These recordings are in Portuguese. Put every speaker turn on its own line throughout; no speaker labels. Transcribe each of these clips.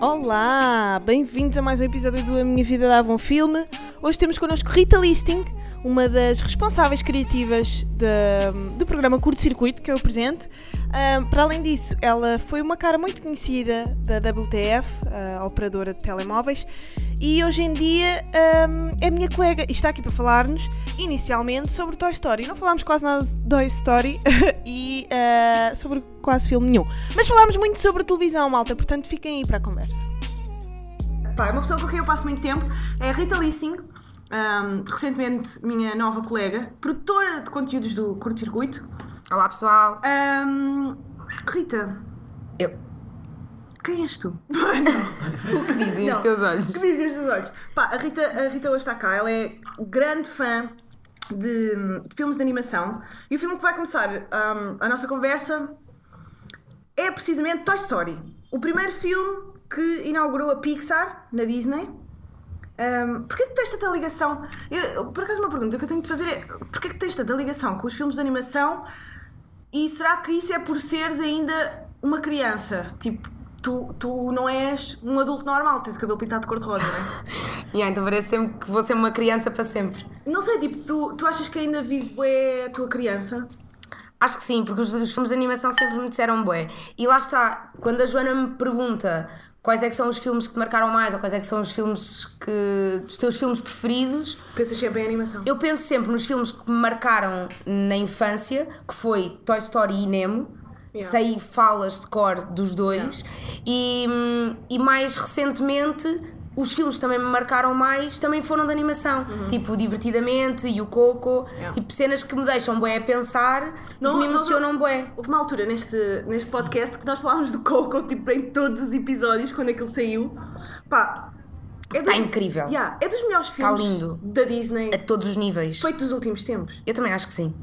Olá, bem-vindos a mais um episódio do A Minha Vida Dava um Filme. Hoje temos connosco Rita Listing, uma das responsáveis criativas da- do programa Curto Circuito que eu apresento. Ahm, para além disso, ela foi uma cara muito conhecida da WTF, a operadora de telemóveis, e hoje em dia ahm, é minha colega e está aqui para falar-nos inicialmente sobre Toy Story. Não falámos quase nada de Toy Story e ah, sobre quase filme nenhum, mas falámos muito sobre televisão, malta, portanto fiquem aí para a conversa. Pá, é uma pessoa com quem eu passo muito tempo, é a Rita Listing, ahm, recentemente minha nova colega, produtora de conteúdos do Curto Circuito.
Olá pessoal,
Ahm, Rita,
eu.
Quem és tu?
O que dizem os
Não.
teus olhos?
que dizem os teus olhos? Pá, a Rita, a Rita hoje está cá, ela é grande fã de, de filmes de animação e o filme que vai começar ahm, a nossa conversa é precisamente Toy Story, o primeiro filme que inaugurou a Pixar na Disney. Um, porquê que tens tanta ligação? Eu, por acaso, uma pergunta que eu tenho de fazer é: porquê que tens tanta ligação com os filmes de animação e será que isso é por seres ainda uma criança? Tipo, tu, tu não és um adulto normal, tens o cabelo pintado de cor-de-rosa, não é?
Yeah, então parece sempre que vou ser uma criança para sempre.
Não sei, tipo, tu, tu achas que ainda vive bué a tua criança?
Acho que sim, porque os, os filmes de animação sempre me disseram bué. E lá está, quando a Joana me pergunta quais é que são os filmes que te marcaram mais ou quais é que são os filmes que. os teus filmes preferidos,
Pensas sempre em animação?
eu penso sempre nos filmes que me marcaram na infância, que foi Toy Story e Nemo.
Yeah.
Sei falas de cor dos dois. E, hum, e mais recentemente, os filmes que também me marcaram mais também foram de animação. Tipo, o Divertidamente e o Coco.
Uhum. Yeah.
Tipo, cenas que me deixam bué a pensar
Não-
e que me
não-
emocionam bué.
Houve uma altura neste, neste podcast que nós falámos do Coco, tipo, em todos os episódios, quando aquilo saiu. Pá, é
Está incrível.
Yeah, é dos melhores filmes
lindo.
da Disney
A todos os níveis.
feito dos últimos tempos.
Eu também acho que sim.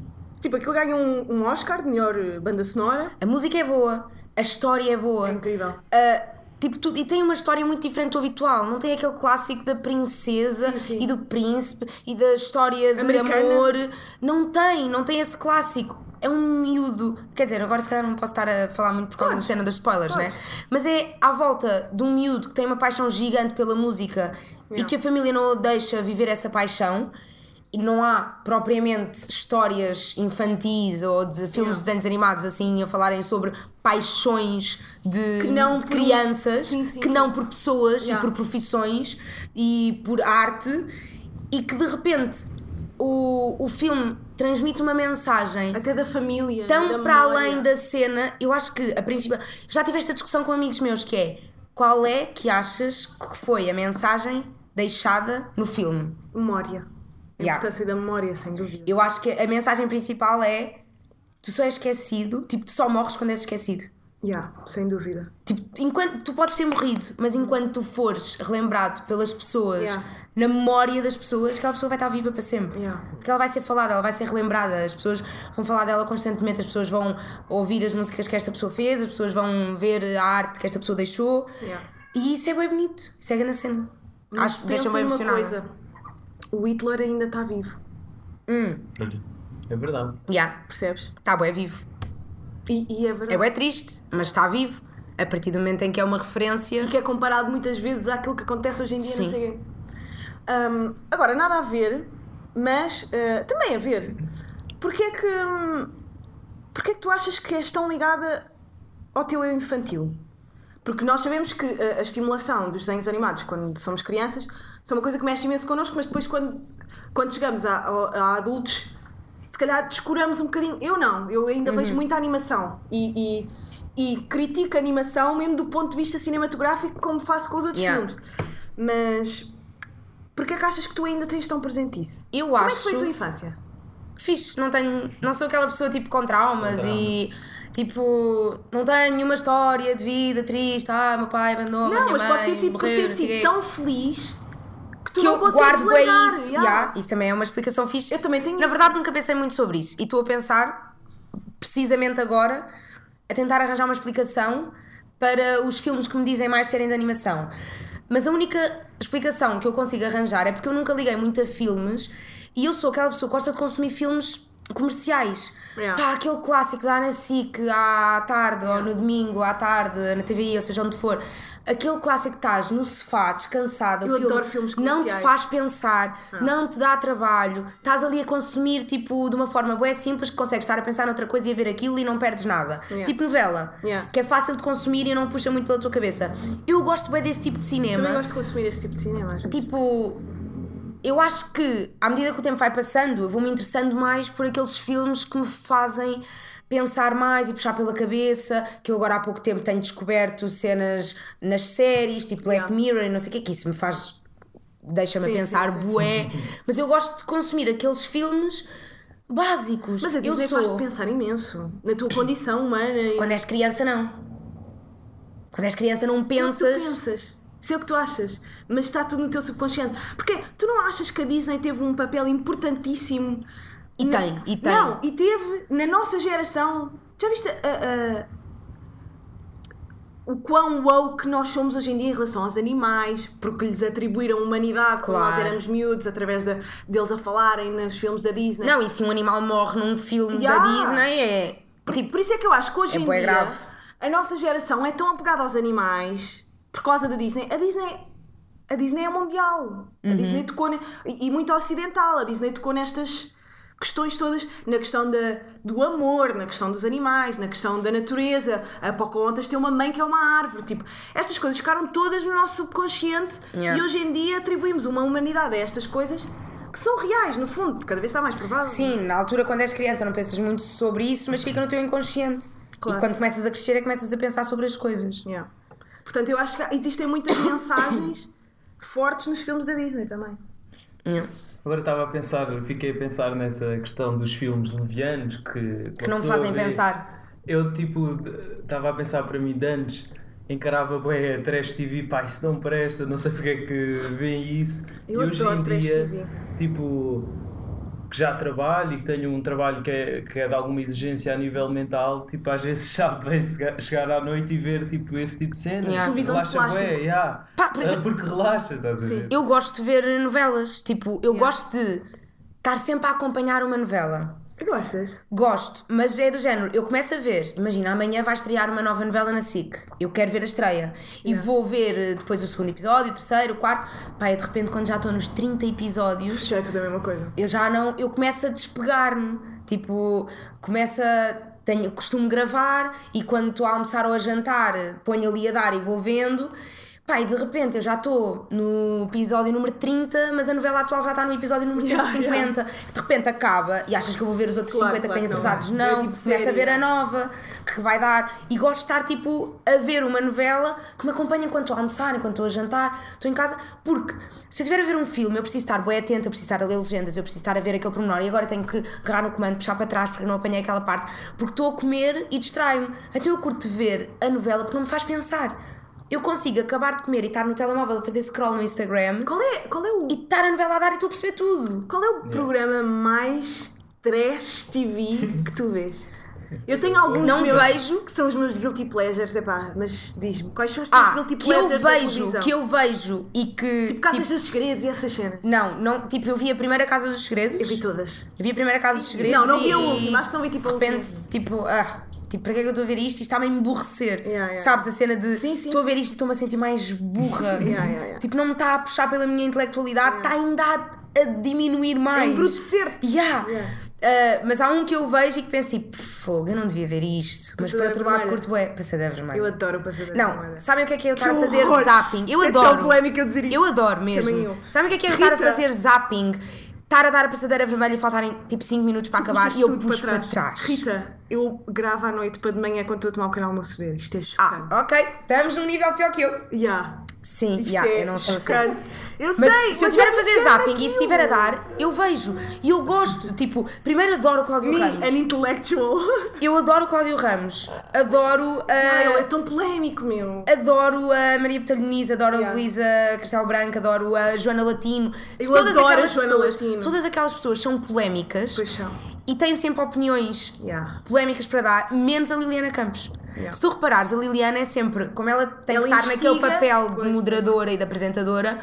Tipo, aquilo ganha um, um Oscar de melhor eh, banda sonora.
A música é boa, a história é boa.
É incrível.
Uh, tipo, tudo, e tem uma história muito diferente do habitual. Não tem aquele clássico da princesa
Sim, sim.
e do príncipe e da história de
Americana.
amor. Não tem, não tem esse clássico. É um miúdo. Quer dizer, agora se calhar não posso estar a falar muito por causa da cena dos spoilers, né? Mas é à volta de um miúdo que tem uma paixão gigante pela música e que a família não deixa viver essa paixão. E não há propriamente histórias infantis ou de filmes de desenhos animados assim a falarem sobre paixões de,
Que não
de
por
crianças,
Sim, sim,
que
sim.
não por pessoas
Yeah.
e por profissões e por arte, e que de repente o, o filme transmite uma mensagem
Até da família.
tão
da
para
memória.
além da cena. Eu acho que a princípio. Já tive esta discussão com amigos meus que é qual é que achas que foi a mensagem deixada no filme?
Memória. A
Yeah.
importância da memória, sem dúvida.
Eu acho que a mensagem principal é tu só és esquecido, tipo, tu só morres quando és esquecido.
Yeah, sem dúvida.
Tipo, enquanto tu podes ter morrido, mas enquanto tu fores relembrado pelas pessoas,
Yeah.
na memória das pessoas, aquela pessoa vai estar viva para sempre.
Yeah.
Porque ela vai ser falada, ela vai ser relembrada, as pessoas vão falar dela constantemente, as pessoas vão ouvir as músicas que esta pessoa fez, as pessoas vão ver a arte que esta pessoa deixou.
Yeah.
E isso é bem bonito, isso é grande cena.
Mas
Acho que deixa-me emocionada.
coisa. O Hitler ainda está vivo,
Hum,
Olha, é verdade.
yeah,
percebes?
está bem vivo.
E, e é verdade.
É bem triste, mas está vivo. A partir do momento em que é uma referência.
E que é comparado muitas vezes àquilo que acontece hoje em dia, não
Sim.
sei o quê. Hum, agora, nada a ver, mas eh, também a ver. Porquê é que. hum, Porquê é que tu achas que és tão ligada ao teu eu infantil? Porque nós sabemos que a, a estimulação dos desenhos animados quando somos crianças são uma coisa que mexe imenso connosco, mas depois quando, quando chegamos a, a- a adultos, se calhar descuramos um bocadinho. Eu não, eu ainda vejo muita animação e, e, e critico a animação mesmo do ponto de vista cinematográfico, como faço com os outros
Yeah.
filmes. Mas porquê é que achas que tu ainda tens tão presente isso?
Eu
Como é que
acho.
foi a tua infância?
Fixe, não tenho. Não sou aquela pessoa tipo com traumas e. Tipo, não tenho nenhuma história de vida triste. Ah, meu pai abandonou, a
Não,
minha
mas
mãe
pode ter sido por
morreu,
ter sido tão feliz que
que eu guardo bem
largar.
isso.
yeah.
yeah, Isso também é uma explicação fixe.
Eu também tenho
Na
isso.
verdade, nunca pensei muito sobre isso. E estou a pensar, precisamente agora, a tentar arranjar uma explicação para os filmes que me dizem mais serem de animação. Mas a única explicação que eu consigo arranjar é porque eu nunca liguei muito a filmes e eu sou aquela pessoa que gosta de consumir filmes comerciais.
Yeah.
Pá, aquele clássico da na SIC à tarde ou no domingo à tarde, na TVI, ou seja, onde for. Aquele clássico que estás no sofá, descansado,
Eu
filme
adoro filmes
não te faz pensar, não te dá trabalho, estás ali a consumir tipo de uma forma bué simples que consegues estar a pensar noutra coisa e a ver aquilo e não perdes nada.
Yeah.
Tipo novela,
Yeah.
que é fácil de consumir e não puxa muito pela tua cabeça. Eu gosto bem desse tipo de cinema.
Também gosto de consumir esse tipo de cinema.
Tipo, eu acho que à medida que o tempo vai passando, eu vou-me interessando mais por aqueles filmes que me fazem pensar mais e puxar pela cabeça, que eu agora há pouco tempo tenho descoberto cenas nas séries, tipo Black
Yeah.
Mirror e não sei o que, que isso me faz deixa-me
Sim,
pensar
sim, sim.
bué, mas eu gosto de consumir aqueles filmes básicos.
Mas a
eu
Disney
sou
faz-te pensar imenso na tua condição humana. e-
quando és criança não. Quando és criança não
Isso é o que tu
pensas.
pensas. Isso é o que tu achas. Mas está tudo no teu subconsciente. Porque tu não achas que a Disney teve um papel importantíssimo?
E
na-
tem, e tem.
Não, e teve na nossa geração. Já viste a- a- o quão woke nós somos hoje em dia em relação aos animais, porque lhes atribuíram humanidade quando nós
Claro.
éramos miúdos, através de, deles a falarem nos filmes da Disney.
Não, e se um animal morre num filme
Yeah.
da Disney é.
Por,
Tipo,
por isso é que eu acho que hoje
é
em dia
grave.
a nossa geração é tão apegada aos animais por causa da Disney. A Disney, a Disney é mundial. A
Uhum.
Disney tocou ne- e, e muito ocidental. A Disney tocou nestas questões todas, na questão da, do amor, na questão dos animais, na questão da natureza. A Pocahontas tem uma mãe que é uma árvore. Tipo, estas coisas ficaram todas no nosso subconsciente
Yeah.
e hoje em dia atribuímos uma humanidade a estas coisas que são reais, no fundo, cada vez está mais provável.
Sim, na altura quando és criança não pensas muito sobre isso, mas fica no teu inconsciente.
Claro.
E quando começas a crescer é que começas a pensar sobre as coisas.
Yeah. Portanto, eu acho que existem muitas mensagens fortes nos filmes da Disney também.
Yeah.
Agora estava a pensar, fiquei a pensar nessa questão dos filmes levianos que,
Que não me fazem pensar.
Eu, tipo, estava a pensar para mim de antes, encarava bem a Trash TV, pá, isso não presta, não sei porque é que veem isso.
Eu
e hoje
adoro
em
Trash
dia,
TV.
tipo, que já trabalho e que tenho um trabalho que é, que é de alguma exigência a nível mental, tipo, às vezes já bem chegar- chegar à noite e ver, tipo, esse tipo de cena.
Yeah.
Televisão de
Relaxa
plástico.
bué, yeah.
Pá, por
Ah,
exemplo-
Porque relaxa, estás a
Sim.
ver?
Eu gosto de ver novelas, tipo, eu gosto de estar sempre a acompanhar uma novela.
Tu gostas?
Gosto, mas é do género, eu começo a ver, imagina, amanhã vai estrear uma nova novela na SIC, eu quero ver a estreia. E vou ver eh, depois o segundo episódio, o terceiro, o quarto, pá, e de repente quando já estou nos 30 episódios,
Já é tudo a mesma coisa.
eu já não, eu começo a despegar-me, tipo, começo a, tenho, costumo gravar e quando estou a almoçar ou a jantar, ponho ali a dar e vou vendo, pá, e de repente eu já estou no episódio número 30, mas a novela atual já está no episódio número
Yeah,
150, de repente acaba e achas que eu vou ver os outros
Claro,
50
claro
que tenho
que não
atrasados,
vai.
não,
É tipo
começo a ver a
yeah.
nova que vai dar e gosto de estar tipo a ver uma novela que me acompanha enquanto estou a almoçar, enquanto estou a jantar, estou em casa, porque se eu estiver a ver um filme eu preciso estar bem atenta, eu preciso estar a ler legendas, eu preciso estar a ver aquele pormenor e agora tenho que agarrar no comando, puxar para trás porque não apanhei aquela parte, porque estou a comer e distraio-me. Então eu curto ver a novela porque não me faz pensar. Eu consigo acabar de comer e estar no telemóvel a fazer scroll no Instagram
Qual é, qual é o,
e estar a novela a dar e estou a perceber tudo.
qual é o programa mais trash TV que tu vês? Eu tenho alguns
Não
meus
vejo.
que são os meus guilty pleasures, epá, mas diz-me, quais são os teus
Ah,
guilty
que eu
pleasures
vejo, que eu vejo e que.
Tipo, Casas
tipo,
dos Segredos e essas cenas.
Não, não, tipo, eu vi a primeira Casa dos Segredos.
Eu vi todas.
Eu vi a primeira Casa dos Segredos.
Não, não vi
e
a última, acho que não vi, tipo, a
De repente,
última.
tipo, ah, tipo, para que é que eu estou a ver isto? Isto está-me a emburrecer.
Yeah, yeah.
Sabes a cena de
Sim, sim.
estou a ver isto e estou-me a sentir mais burra.
Yeah.
Tipo, não me está a puxar pela minha intelectualidade, está ainda a, a diminuir mais.
embrutecer-te.
Yeah.
Yeah.
Ah, mas há um que eu vejo e que penso tipo, fogo, eu não devia ver isto. Mas por outro lado, curto é passadeira vermelha.
Eu adoro Passadeira
Não,
Vermelha.
sabem o que é que é eu estar a fazer
horror!
zapping? Eu
Isto é tão
adoro.
polémico eu dizer isto.
Eu adoro mesmo.
Também eu.
Sabem o que é que é eu estar a fazer zapping? Estar a dar a passadeira vermelha e faltarem tipo 5 minutos para acabar
Puxas
e eu puxo para trás.
Rita, eu gravo à noite para de manhã quando estou a tomar o canal almoço ver. Isto é chocante.
Ah, ok. Estamos num nível pior que eu.
Yeah.
Sim,
Isto
yeah,
é
eu não sou assim.
Eu
Mas
sei,
se eu estiver a fazer zapping e
naquilo.
se estiver a dar, eu vejo. E eu gosto. Tipo, primeiro adoro o Cláudio
Me,
Ramos.
an intellectual.
Eu adoro o Cláudio Ramos. Adoro a.
Ele é tão polémico, meu.
Adoro a Maria Botelho Muniz, adoro
Yeah.
a Luísa Castelo Branco, adoro a Joana Latino.
Eu
todas
adoro a
aquelas
Joana
pessoas,
Latino.
Todas aquelas pessoas são polémicas
Pois são.
e têm sempre opiniões
Yeah.
polémicas para dar, menos a Liliana Campos.
Yeah.
Se tu reparares, a Liliana é sempre, como ela tem
Ela
que estar naquele papel
pois.
de moderadora e de apresentadora,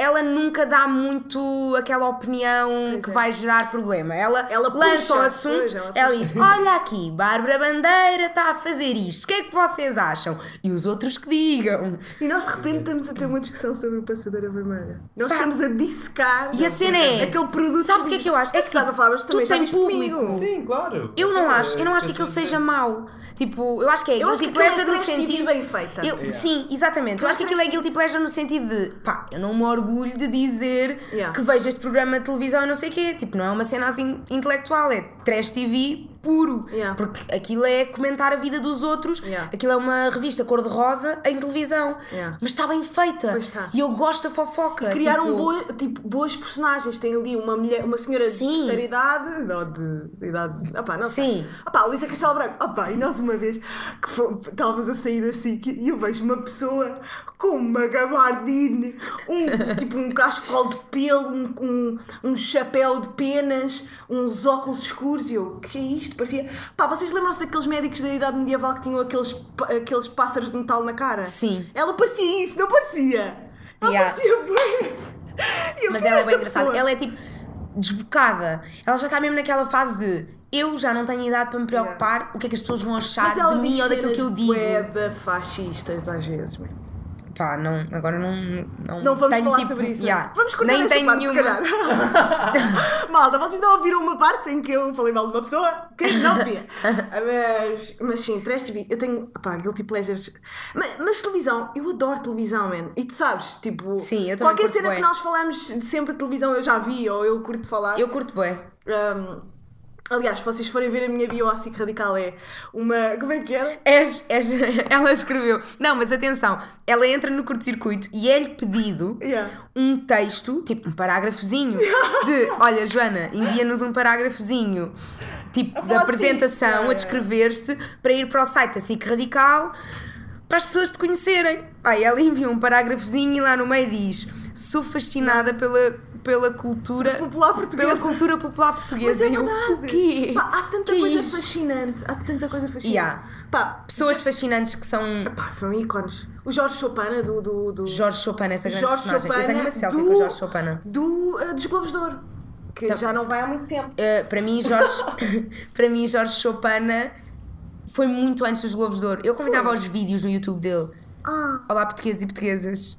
ela nunca dá muito aquela opinião
Pois
que
é.
vai gerar problema. Ela,
Ela
lança
puxa,
o assunto,
pois, ela
ela, diz: Olha aqui, Bárbara Bandeira está a fazer isto, o que é que vocês acham? E os outros que digam.
E nós de repente estamos a ter uma discussão sobre o Passadeira Vermelha. Nós
Pá.
estamos a dissecar
E a cena é.
aquele produto.
Sabes o que é que eu acho?
É que estás a falar, mas tu viste
público.
comigo.
Sim, claro.
Eu não
Então,
acho, eu não
é
acho que aquilo seja mau. Tipo, eu acho que é guilty
é
pleasure no sentido.
bem feita.
Eu-. Sim, exatamente. Eu acho que aquilo é guilty pleasure no sentido de pá, eu não me orgulho de dizer
Yeah.
que vejo este programa de televisão não sei o quê. Tipo, não é uma cena assim intelectual, é trash TV puro.
Yeah.
Porque aquilo é comentar a vida dos outros,
Yeah.
aquilo é uma revista cor-de-rosa em televisão.
Yeah.
Mas está bem feita.
Está.
E eu gosto da fofoca.
Criaram
tipo,
boa- tipo, boas personagens. Tem ali uma, mulher, uma senhora
Sim.
de terceira idade, ou de, de idade. Opá, não sei.
Sim.
Opá, Luísa Castelo Branco. Opá, e nós uma vez que fomos- estávamos a sair da SIC e eu vejo uma pessoa com uma gabardine, um, tipo um cascol de pelo, um, um, um chapéu de penas, uns óculos escuros e eu, que é isto? Parecia. Pá, vocês lembram-se daqueles médicos da idade medieval que tinham aqueles, aqueles pássaros de metal na cara?
Sim.
Ela parecia isso, não parecia? Ela
Yeah.
parecia bem. Eu,
Mas ela é bem engraçada. Ela é tipo desbocada. Ela já está mesmo naquela fase de eu já não tenho idade para me preocupar o que é que as pessoas vão achar de mim ou daquilo que eu digo.
bué de fascistas às vezes, mesmo.
Pá, não, agora não. Não,
Não vamos
tenho,
falar
tipo,
sobre isso.
yeah,
Vamos cortar
Nem
esta parte,
nenhuma.
se calhar. Malta, vocês não ouviram uma parte em que eu falei mal de uma pessoa? Que não via. mas, mas sim, Trash TV, eu tenho, pá, guilty pleasures. Mas, mas televisão, eu adoro televisão, man. E tu sabes, tipo,
Sim, eu
qualquer cena
bué.
que nós falamos de sempre de televisão eu já vi ou eu curto falar.
Eu curto bem.
Um, aliás, se vocês forem ver a minha bio assim radical é uma. Como é que?
És, és, ela escreveu. Não, mas atenção, ela entra no curto-circuito e é-lhe pedido
Yeah.
um texto, tipo um parágrafozinho, de olha, Joana, envia-nos um parágrafozinho. Tipo,
A
de
falar de ti.
apresentação,
Yeah,
a descrever-te para ir para o site da SIC Radical para as pessoas te conhecerem. Aí ela envia um parágrafozinho e lá no meio diz: Sou fascinada pela, pela cultura
Popular portuguesa.
Pela cultura popular
Mas
portuguesa.
é
E eu,
verdade.
o quê?
Pá, há tanta
Que
coisa
isto?
fascinante. Há tanta coisa fascinante.
Yeah.
Pá,
Pessoas fascinantes que são
pá, são ícones. O Jorge Chopana do. do, do
Jorge Chopin, essa grande
Jorge
personagem.
Chopana
eu tenho uma selfie
do,
com o Jorge Chopin.
Do, eh, dos Globos de Ouro. Que
Tá.
já não vai há muito tempo.
Uh, para mim, Jorge, para mim, Jorge Chopin foi muito antes dos Globos de Ouro. Eu convidava
Foi.
aos vídeos no YouTube dele.
Ah.
Olá, portugueses e portuguesas.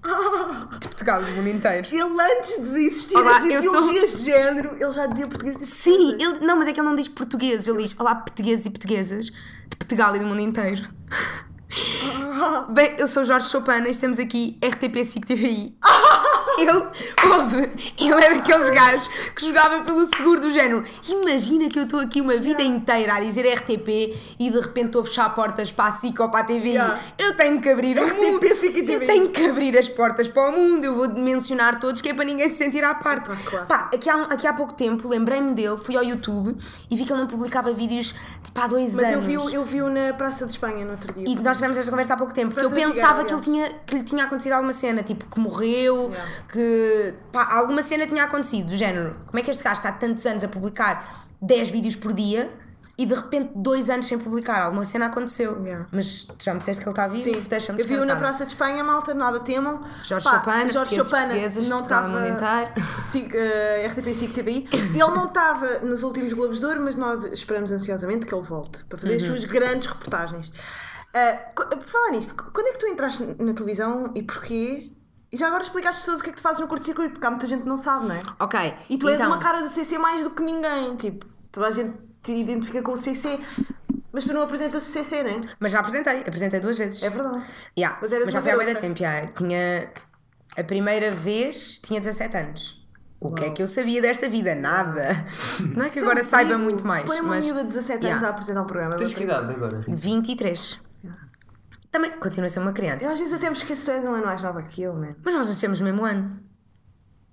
De Portugal e do mundo inteiro.
Ele antes de existir
Olá,
as
eu sou-
ideologias de género, ele já dizia português e
Sim, ele, não, mas é que ele não diz portugueses, ele diz Olá, portugueses e portuguesas de Portugal e do mundo inteiro. Bem, eu sou Jorge Chopin e estamos aqui RTP 5 TVI. Ele, ouve, ele é daqueles gajos que jogava pelo seguro do género. Imagina que eu estou aqui uma vida inteira a dizer RTP e de repente estou a fechar portas para a SIC ou para a TVI.
Yeah.
Eu tenho que abrir o mundo. Eu tenho que abrir as portas para o mundo. Eu vou mencionar todos que é para ninguém se sentir à parte.
Claro.
Pá, aqui há, aqui há pouco tempo lembrei-me dele, fui ao YouTube e vi que ele não publicava vídeos tipo há dois
Mas eu
anos.
vi-o eu vi na Praça de Espanha no outro dia.
E nós tivemos esta conversa há pouco tempo, porque eu pensava
Figueira,
que, ele tinha, que lhe tinha acontecido alguma cena, tipo que morreu,
Yeah.
Que pá, alguma cena tinha acontecido, do género. Como é que este gajo está há tantos anos a publicar 10 vídeos por dia e de repente dois anos sem publicar? Alguma cena aconteceu.
Yeah.
Mas já me disseste que ele está vivo
Sim,
se deixa-me
eu vi-o na. Praça de Espanha, malta, nada temam.
Jorge
Pá,
Chopin,
Jorge Chopin não estava eh, RTP 5 TVI. Ele não estava nos últimos Globos de Ouro, mas nós esperamos ansiosamente que ele volte para fazer as
Uhum.
suas grandes reportagens. Por falar nisto, quando é que tu entraste na televisão e porquê? E já agora explica às pessoas o que é que tu fazes no curto-circuito, porque há muita gente que não sabe, não é?
Ok.
E tu és
então,
uma cara do CC mais do que ninguém, tipo, toda a gente te identifica com o CC, mas tu não apresentas o CC, não é?
Mas já apresentei, apresentei duas vezes.
É verdade.
Yeah,
Mas
Mas, já foi há muito
garota.
tempo. já. Tinha. A primeira vez tinha 17 anos. O que é que eu sabia desta vida? Nada. Não é que agora
é um
saiba muito mais.
Põe uma
mas
miúda de 17 anos
Yeah.
a apresentar um programa.
Tens que idade agora?
23. Também continua a ser uma criança.
Eu às vezes até me esqueço que tu és um ano mais nova que eu, man.
Mas nós nascemos no mesmo ano.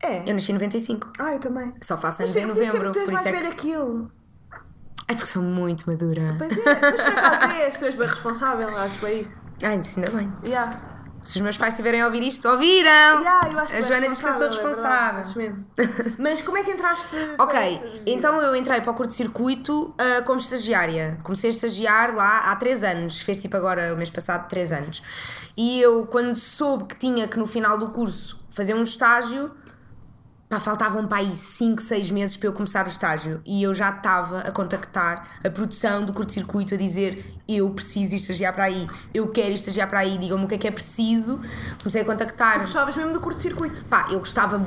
É.
Eu nasci em 95.
Ah, eu também.
Só faço anos em novembro.
tu és
Por isso
mais
é que.
velha que eu.
É porque sou muito madura.
Pois é, mas por acaso és, tu és bem responsável, acho que é isso.
Ai, isso ainda bem.
Yeah.
Se os meus pais estiverem a ouvir isto, ouviram!
Yeah, eu acho
a Joana diz que eu sou
responsável, é verdade,
responsável.
acho mesmo. Mas como é que entraste?
Ok, então eu entrei para o curto-circuito ah, como estagiária. Comecei a estagiar lá há 3 anos, fez tipo agora o mês passado 3 anos. E eu, quando soube que tinha que no final do curso fazer um estágio, pá, faltavam para aí 5, 6 meses para eu começar o estágio. E eu já estava a contactar a produção do curto-circuito a dizer: Eu preciso estagiar para aí, eu quero estagiar para aí, digam-me o que é que é preciso. Comecei a contactar.
Gostavas mesmo do curto-circuito.
Pá, eu gostava,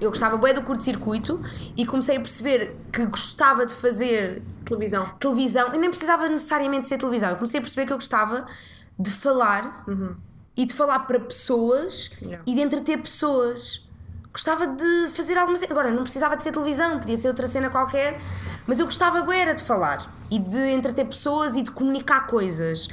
eu gostava bem do curto-circuito e comecei a perceber que gostava de fazer
Televisão.
televisão e nem precisava necessariamente ser televisão. Eu comecei a perceber que eu gostava de falar e de falar para pessoas
Yeah.
e de entreter pessoas. Gostava de fazer alguma cena. Agora, não precisava de ser televisão, podia ser outra cena qualquer, mas eu gostava era de falar e de entreter pessoas e de comunicar coisas.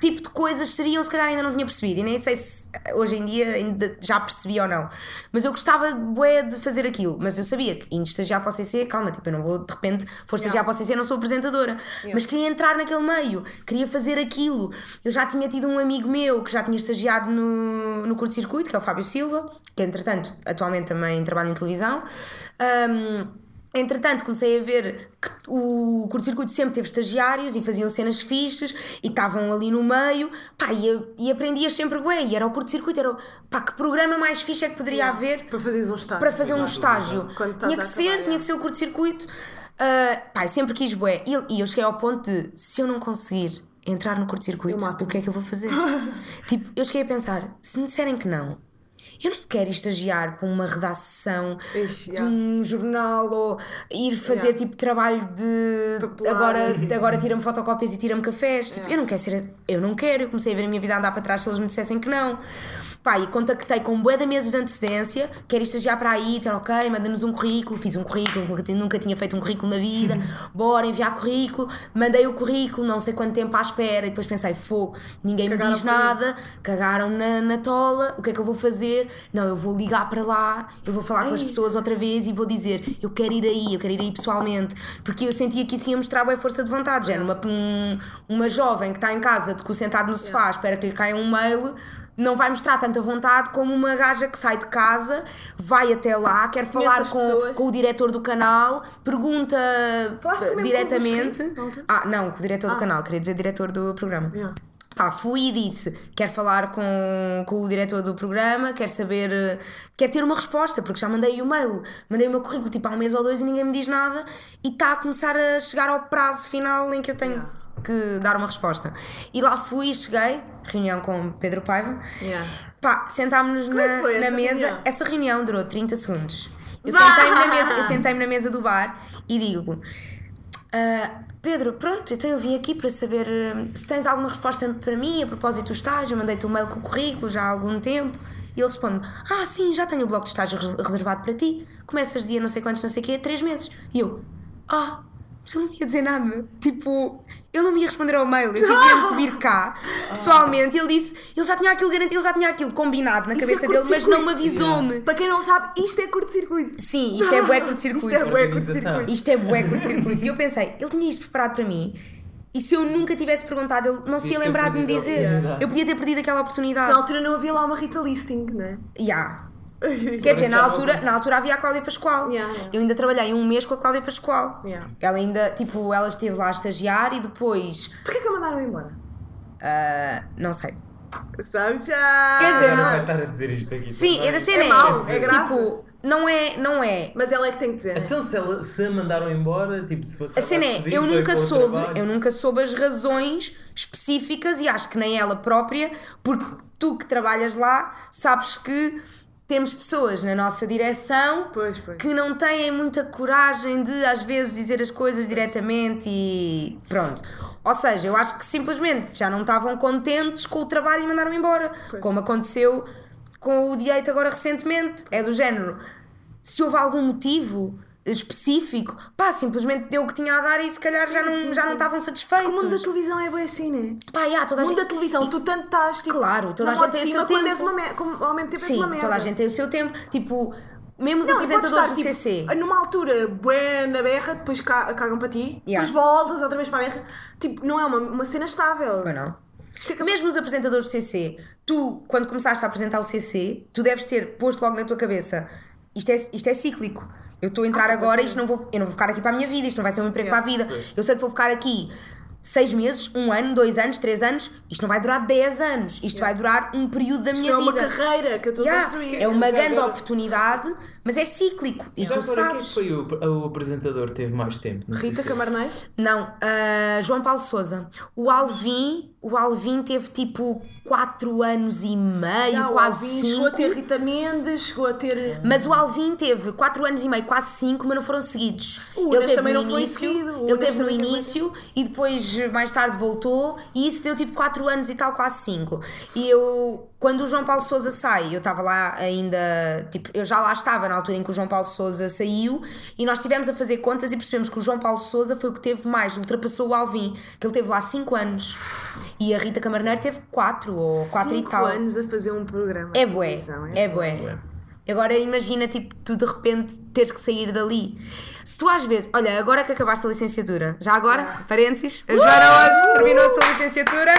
Que tipo de coisas seriam, se calhar ainda não tinha percebido, e nem sei se hoje em dia ainda já percebi ou não. Mas eu gostava bué de fazer aquilo, mas eu sabia que indo estagiar para o CC, calma, tipo, eu não vou de repente, for estagiar para o CC, não sou apresentadora, mas queria entrar naquele meio, queria fazer aquilo. Eu já tinha tido um amigo meu que já tinha estagiado no, no curto-circuito, que é o Fábio Silva, que entretanto, atualmente também trabalha em televisão. Ahm, Entretanto, comecei a ver que o curto-circuito sempre teve estagiários e faziam cenas fixes e estavam ali no meio, pá, e, e aprendias sempre bem. E era o curto-circuito, era o, pá, que programa mais fixe é que poderia haver
Para fazeres um estágio.
para fazer um estágio. Tinha que
a
ser, tinha que ser o curto-circuito. Ah, pá, sempre quis bué. E, e eu cheguei ao ponto de, se eu não conseguir entrar no curto-circuito, o que é que eu vou fazer? tipo, eu cheguei a pensar, se me disserem que não, eu não quero estagiar para uma redação
Ixi,
de um jornal ou ir fazer tipo trabalho de agora, agora tira-me fotocópias e tira-me cafés. Tipo, eu não quero ser, eu não quero. Eu comecei a ver a minha vida andar para trás se eles me dissessem que não. Pá, e contactei com bué de meses de antecedência, quero estagiar para aí, disseram ok, manda-nos um currículo, fiz um currículo, nunca, nunca tinha feito um currículo na vida, bora enviar currículo, mandei o currículo, não sei quanto tempo à espera, e depois pensei, fogo, ninguém
Cagaram
me diz nada, cagaram na, na tola, o que é que eu vou fazer? Não, eu vou ligar para lá, eu vou falar com as
Ai.
pessoas outra vez e vou dizer, eu quero ir aí, eu quero ir aí pessoalmente, porque eu sentia que isso ia mostrar bem força de vontade, era uma, um- uma jovem que está em casa, de cu sentado no sofá, espera que lhe caia um mail, não vai mostrar tanta vontade como uma gaja que sai de casa, vai até lá, quer falar com, com o diretor do canal, pergunta
o
diretamente. Ah, não, com o diretor
Ah.
do canal, queria dizer diretor do programa.
Yeah.
Pá, fui e disse: quero falar com, com o diretor do programa, quero saber, quero ter uma resposta, porque já mandei o mail, mandei o meu currículo tipo há um mês ou dois e ninguém me diz nada, e está a começar a chegar ao prazo final em que eu tenho
Yeah.
que dar uma resposta. E lá fui e cheguei, reunião com Pedro Paiva,
Yeah.
pá, sentámos-nos
é
na, na
essa
mesa.
reunião?
Essa reunião durou 30 segundos. Eu sentei-me na, mesa, eu sentei-me na mesa do bar e digo: "Ah, Pedro, pronto, então eu vim aqui para saber ah, se tens alguma resposta para mim a propósito do estágio. Eu mandei-te um mail com o currículo já há algum tempo. E ele responde: Ah, sim, já tenho o bloco de estágio res- reservado para ti. Começas dia não sei quantos, não sei o quê, três meses. E eu: Ah, mas ele não me ia dizer nada. Tipo, ele não me ia responder ao mail. Eu tive mesmo que vir cá, pessoalmente. E ele disse: Ele já tinha aquilo garantido, ele já tinha aquilo combinado na
Isso
cabeça
é
dele, mas não me avisou-me.
Para quem não sabe, isto é curto-circuito.
Sim, isto é bué curto-circuito.
Isto é bué curto-circuito.
Isto é bué curto-circuito. E eu pensei, ele tinha isto preparado para mim. E se eu nunca tivesse perguntado, ele não se ia
é
lembrar de me dizer. Eu podia ter perdido aquela oportunidade.
Na altura não havia lá uma Rita Listing, não é?
Ya. Quer dizer, na altura, na altura havia a Cláudia Pascoal.
Yeah, yeah.
Eu ainda trabalhei um mês com a Cláudia Pascoal.
Yeah.
Ela ainda, tipo, ela esteve lá a estagiar e depois.
Porquê que a mandaram embora?
ah, não sei.
Sabes já?
Quer dizer,
Não
não-
vai estar a dizer isto aqui.
Sim,
também.
é da cena.
É mau, é grave.
Tipo, não é. Não é.
Mas ela é que tem que dizer. né?
Então se, ela, se a mandaram embora, tipo, se fosse
A cena é, eu nunca soube, eu nunca soube as razões específicas e acho que nem ela própria, porque tu que trabalhas lá sabes que temos pessoas na nossa direção
Pois, pois.
que não têm muita coragem de às vezes dizer as coisas diretamente e pronto. Ou seja, eu acho que simplesmente já não estavam contentes com o trabalho e mandaram embora,
Pois.
como aconteceu com o direito agora recentemente. É do género, se houve algum motivo específico, pá, simplesmente deu o que tinha a dar e se calhar já, não,
sim,
já
sim.
não estavam satisfeitos.
O mundo da televisão é bem assim, né?
Pá, yeah, toda a
O mundo
gente...
da televisão, tu tanto estás tipo.
Claro, toda a gente tem o seu tempo.
és uma merda. como- Ao mesmo tempo és
Sim,
uma merda.
toda a gente tem o seu tempo, tipo, mesmo os
Não, e
apresentadores
estar,
do
tipo,
CC.
Numa altura, bué na berra, depois ca- cagam para ti,
Yeah.
depois voltas outra vez para a berra. Tipo, não é uma, uma cena estável.
Pois não. Mesmo os apresentadores do CC, tu, quando começaste a apresentar o CC, tu deves ter posto logo na tua cabeça isto é, isto é cíclico. Eu estou a entrar agora, isto não vou, eu não vou ficar aqui para a minha vida, isto não vai ser um emprego para a vida. Eu sei que vou ficar aqui seis meses, um ano, dois anos, três anos, isto não vai durar dez anos, isto vai durar um período da minha
é uma
vida.
carreira que eu estou a
Yeah,
construir.
é uma
Já
grande
agora-
oportunidade, mas é cíclico. E
Já
tu
agora, quem
sabes.
foi o, o apresentador que teve mais tempo?
Rita
se-
Camarneiro?
Não, ah, João Paulo Souza. O Alvin, o Alvin teve tipo 4 anos e meio,
Já,
quase
Alvin
5.
Chegou a ter Rita Mendes, chegou a ter.
Mas o Alvin teve 4 anos e meio, quase 5, mas não foram seguidos.
O
ele teve
também
no início, ele teve no
também
início e depois mais tarde voltou e isso deu tipo 4 anos e tal, quase 5. E eu, quando o João Paulo Souza sai, eu estava lá ainda, tipo, eu já lá estava na altura em que o João Paulo Souza saiu e nós estivemos a fazer contas e percebemos que o João Paulo Souza foi o que teve mais, ultrapassou o Alvin, que ele teve lá 5 anos. E a Rita Camarneiro teve 4 ou 4 e tal.
anos a fazer um programa.
É bué,
televisão,
é bué.
bué.
Agora imagina, tipo, tu de repente teres que sair dali. Se tu às vezes, olha, agora que acabaste a licenciatura, já agora, parênteses, a Joana hoje terminou a sua licenciatura.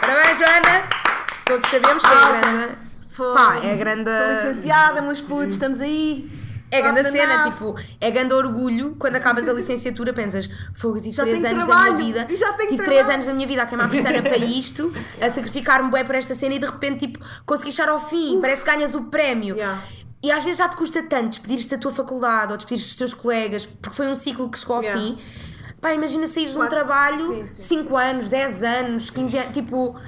Parabéns, Joana! Todos sabemos que é grande.
Foi.
Pá, é grande.
Sou licenciada, meus putos, estamos aí.
É grande a cena, tipo, é grande orgulho quando acabas a licenciatura, pensas, fogo, eu tive
Já
3
tenho
anos
trabalho,
da minha vida, tive 3
trabalho."
anos da minha vida a queimar pestana para isto, a sacrificar-me bué para esta cena e de repente, tipo, consegui chegar ao fim, parece que ganhas o prémio.
Yeah.
E às vezes já te custa tanto despedir-te da tua faculdade ou despedir-te dos teus colegas, porque foi um ciclo que chegou ao
Yeah.
fim. Pá, imagina saíres de um trabalho
Sim, sim.
5 anos, 10 anos, 15 anos, tipo.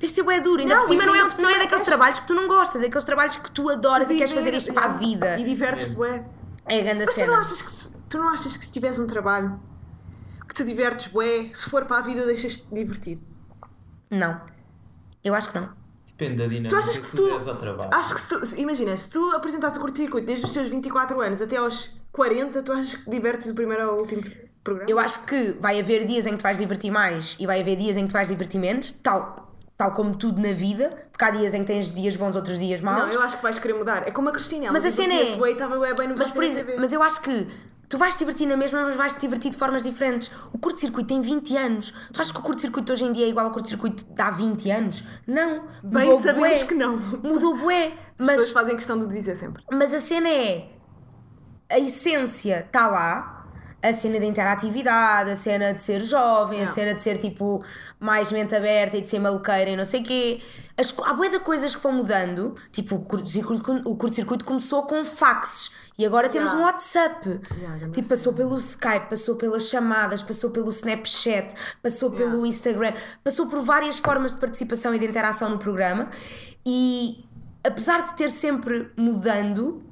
Deve ser bué duro, ainda
Não,
por cima
e
não é, não é daqueles
és-
trabalhos que tu não gostas, é aqueles trabalhos que tu adoras e queres fazer isto para a
Yeah.
vida.
E divertes-te, bué.
É a grande
Mas tu
cena.
não, achas que se, tu não achas que se tiveres um trabalho que te divertes, bué, se for para a vida deixas-te divertir?
Não. Eu acho que não.
Depende da dinâmica
Tu achas que tu.
des ao trabalho.
Acho que se tu. Imagina, se tu apresentasses o curto-circuito desde os teus 24 anos até aos 40, tu achas que divertes do primeiro ao último programa?
Eu acho que vai haver dias em que te vais divertir mais e vai haver dias em que te vais divertir menos, tal, tal como tudo na vida, porque há dias em que tens dias bons, outros dias maus.
Não, eu acho que vais querer mudar. É como a Cristina. ela
Mas a cena é-
estava bem no
Mas, por exemplo, mas eu acho que tu vais te divertir na mesma, mas vais te divertir de formas diferentes. O curto-circuito tem 20 anos. Tu achas que o curto-circuito hoje em dia é igual ao curto-circuito de há 20 anos? Não.
Bem
Mudou
sabemos
bué.
que não.
Mudou bué.
As pessoas
Mas,
fazem questão de dizer sempre.
mas a cena é. A essência está lá. A cena da interatividade, a cena de ser jovem, a
Não.
cena de ser tipo mais mente aberta e de ser maluqueira e não sei o quê. As, há bué de coisas que vão mudando. Tipo, o curto-circuito o curto-circuito começou com faxes e agora temos
Yeah.
um WhatsApp.
Yeah,
tipo, passou pelo Skype, passou pelas chamadas, passou pelo Snapchat, passou pelo Instagram, passou por várias formas de participação e de interação no programa. E apesar de ter sempre mudando,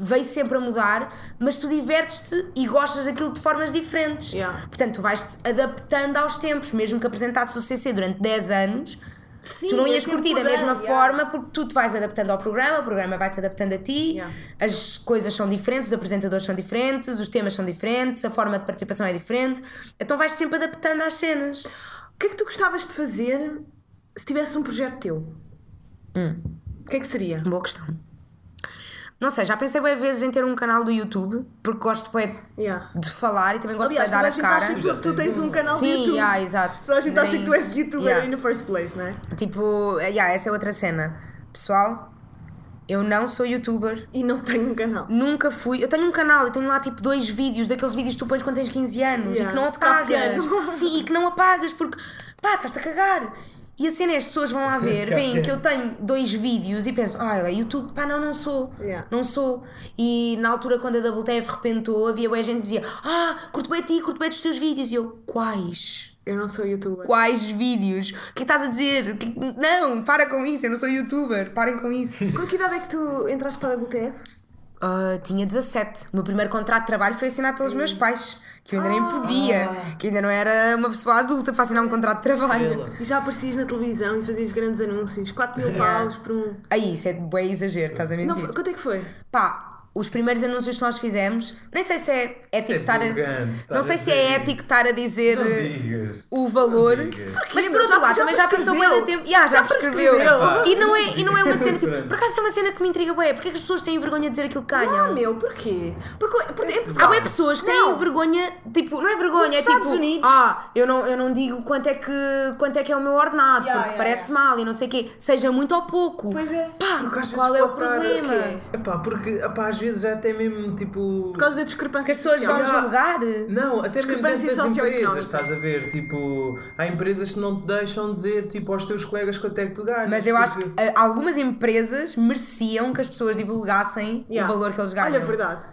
veio sempre a mudar, mas tu divertes-te e gostas daquilo de formas diferentes.
Yeah.
Portanto, tu vais-te adaptando aos tempos, mesmo que apresentasses o CC durante 10 anos.
Sim,
tu não
é
ias curtir da mesma
yeah.
forma porque tu te vais adaptando ao programa, o programa vai se adaptando a ti,
Yeah.
as coisas são diferentes, os apresentadores são diferentes, os temas são diferentes, a forma de participação é diferente, então vais sempre adaptando às cenas.
O que é que tu gostavas de fazer se tivesse um projeto teu?
Hum.
O que é que seria?
Boa questão. Não sei, já pensei bem vezes em ter um canal do YouTube, porque gosto bem
Yeah.
de falar e também gosto
Aliás,
de dar a
gente
cara.
acha que tu, tu tens um canal
Sim,
do YouTube.
yeah, exato.
Toda a gente acha
Nem-
que tu és youtuber
Yeah.
in the first place, não é?
Tipo, yeah, essa é outra cena. Pessoal, eu não sou youtuber.
E não tenho um canal.
Nunca fui. Eu tenho um canal e tenho lá tipo dois vídeos, daqueles vídeos que tu pões quando tens 15 anos
Yeah,
e que não apagas. Sim, e que não apagas porque pá, estás-te a cagar. E a cena é, as pessoas vão lá ver, veem que eu tenho dois vídeos e pensam, ah, ele é YouTube. Pá, não, não sou.
Yeah.
Não sou. E na altura, quando a WTF repentou, havia bué gente que dizia, ah, curto bem a ti, curto bem dos teus vídeos. E eu, quais?
Eu não sou youtuber.
Quais vídeos? O que estás a dizer? Que- Não, para com isso, eu não sou youtuber. Parem com isso.
Com que idade é que tu entraste para a WTF?
Ah, tinha 17. O meu primeiro contrato de trabalho foi assinado pelos meus pais, que eu ainda nem podia, que ainda não era uma pessoa adulta para assinar um contrato de trabalho.
Estrela.
E já aparecias na televisão e fazias grandes anúncios. 4 mil
Yeah.
paus por um.
Aí, isso é bem exagero, estás a
Não,
mentir.
foi- quanto é que foi?
Pá, os primeiros anúncios que nós fizemos, nem sei se é ético
é
estar a. Não sei se
dizer
é ético estar a dizer
Não
eh,
digas.
o valor. Mas por outro
já-
lado,
já
também já passou muito tempo. Já, já,
Já
prescreveu.
prescreveu.
E não, é, e não é uma cena tipo. Por acaso é uma cena que me intriga, bué. Porque é que as pessoas têm vergonha de dizer aquilo que ganham?
Ah, meu, porquê? Porque, porque é
Há bem pessoas que têm
Não.
vergonha, tipo, não é vergonha,
Nos
é
Estados
tipo,
Unidos.
ah, eu não, eu não digo quanto é que, quanto é que é o meu ordenado,
Yeah,
porque
yeah,
parece mal e não sei o quê, seja muito ou pouco.
Pois é.
Pá, qual é o problema?
quê?
Epá, porque às vezes já até mesmo tipo.
Por causa da discrepância
Que as pessoas vão
social.
julgar?
Não, até mesmo
Discrepância
dentro das empresas, estás a ver? Tipo, há empresas que não te deixam dizer tipo, aos teus colegas quanto é que tu ganhas.
Mas eu acho que
porque-
eh, algumas empresas mereciam que as pessoas divulgassem
Yeah.
o valor que eles ganham.
Olha, verdade.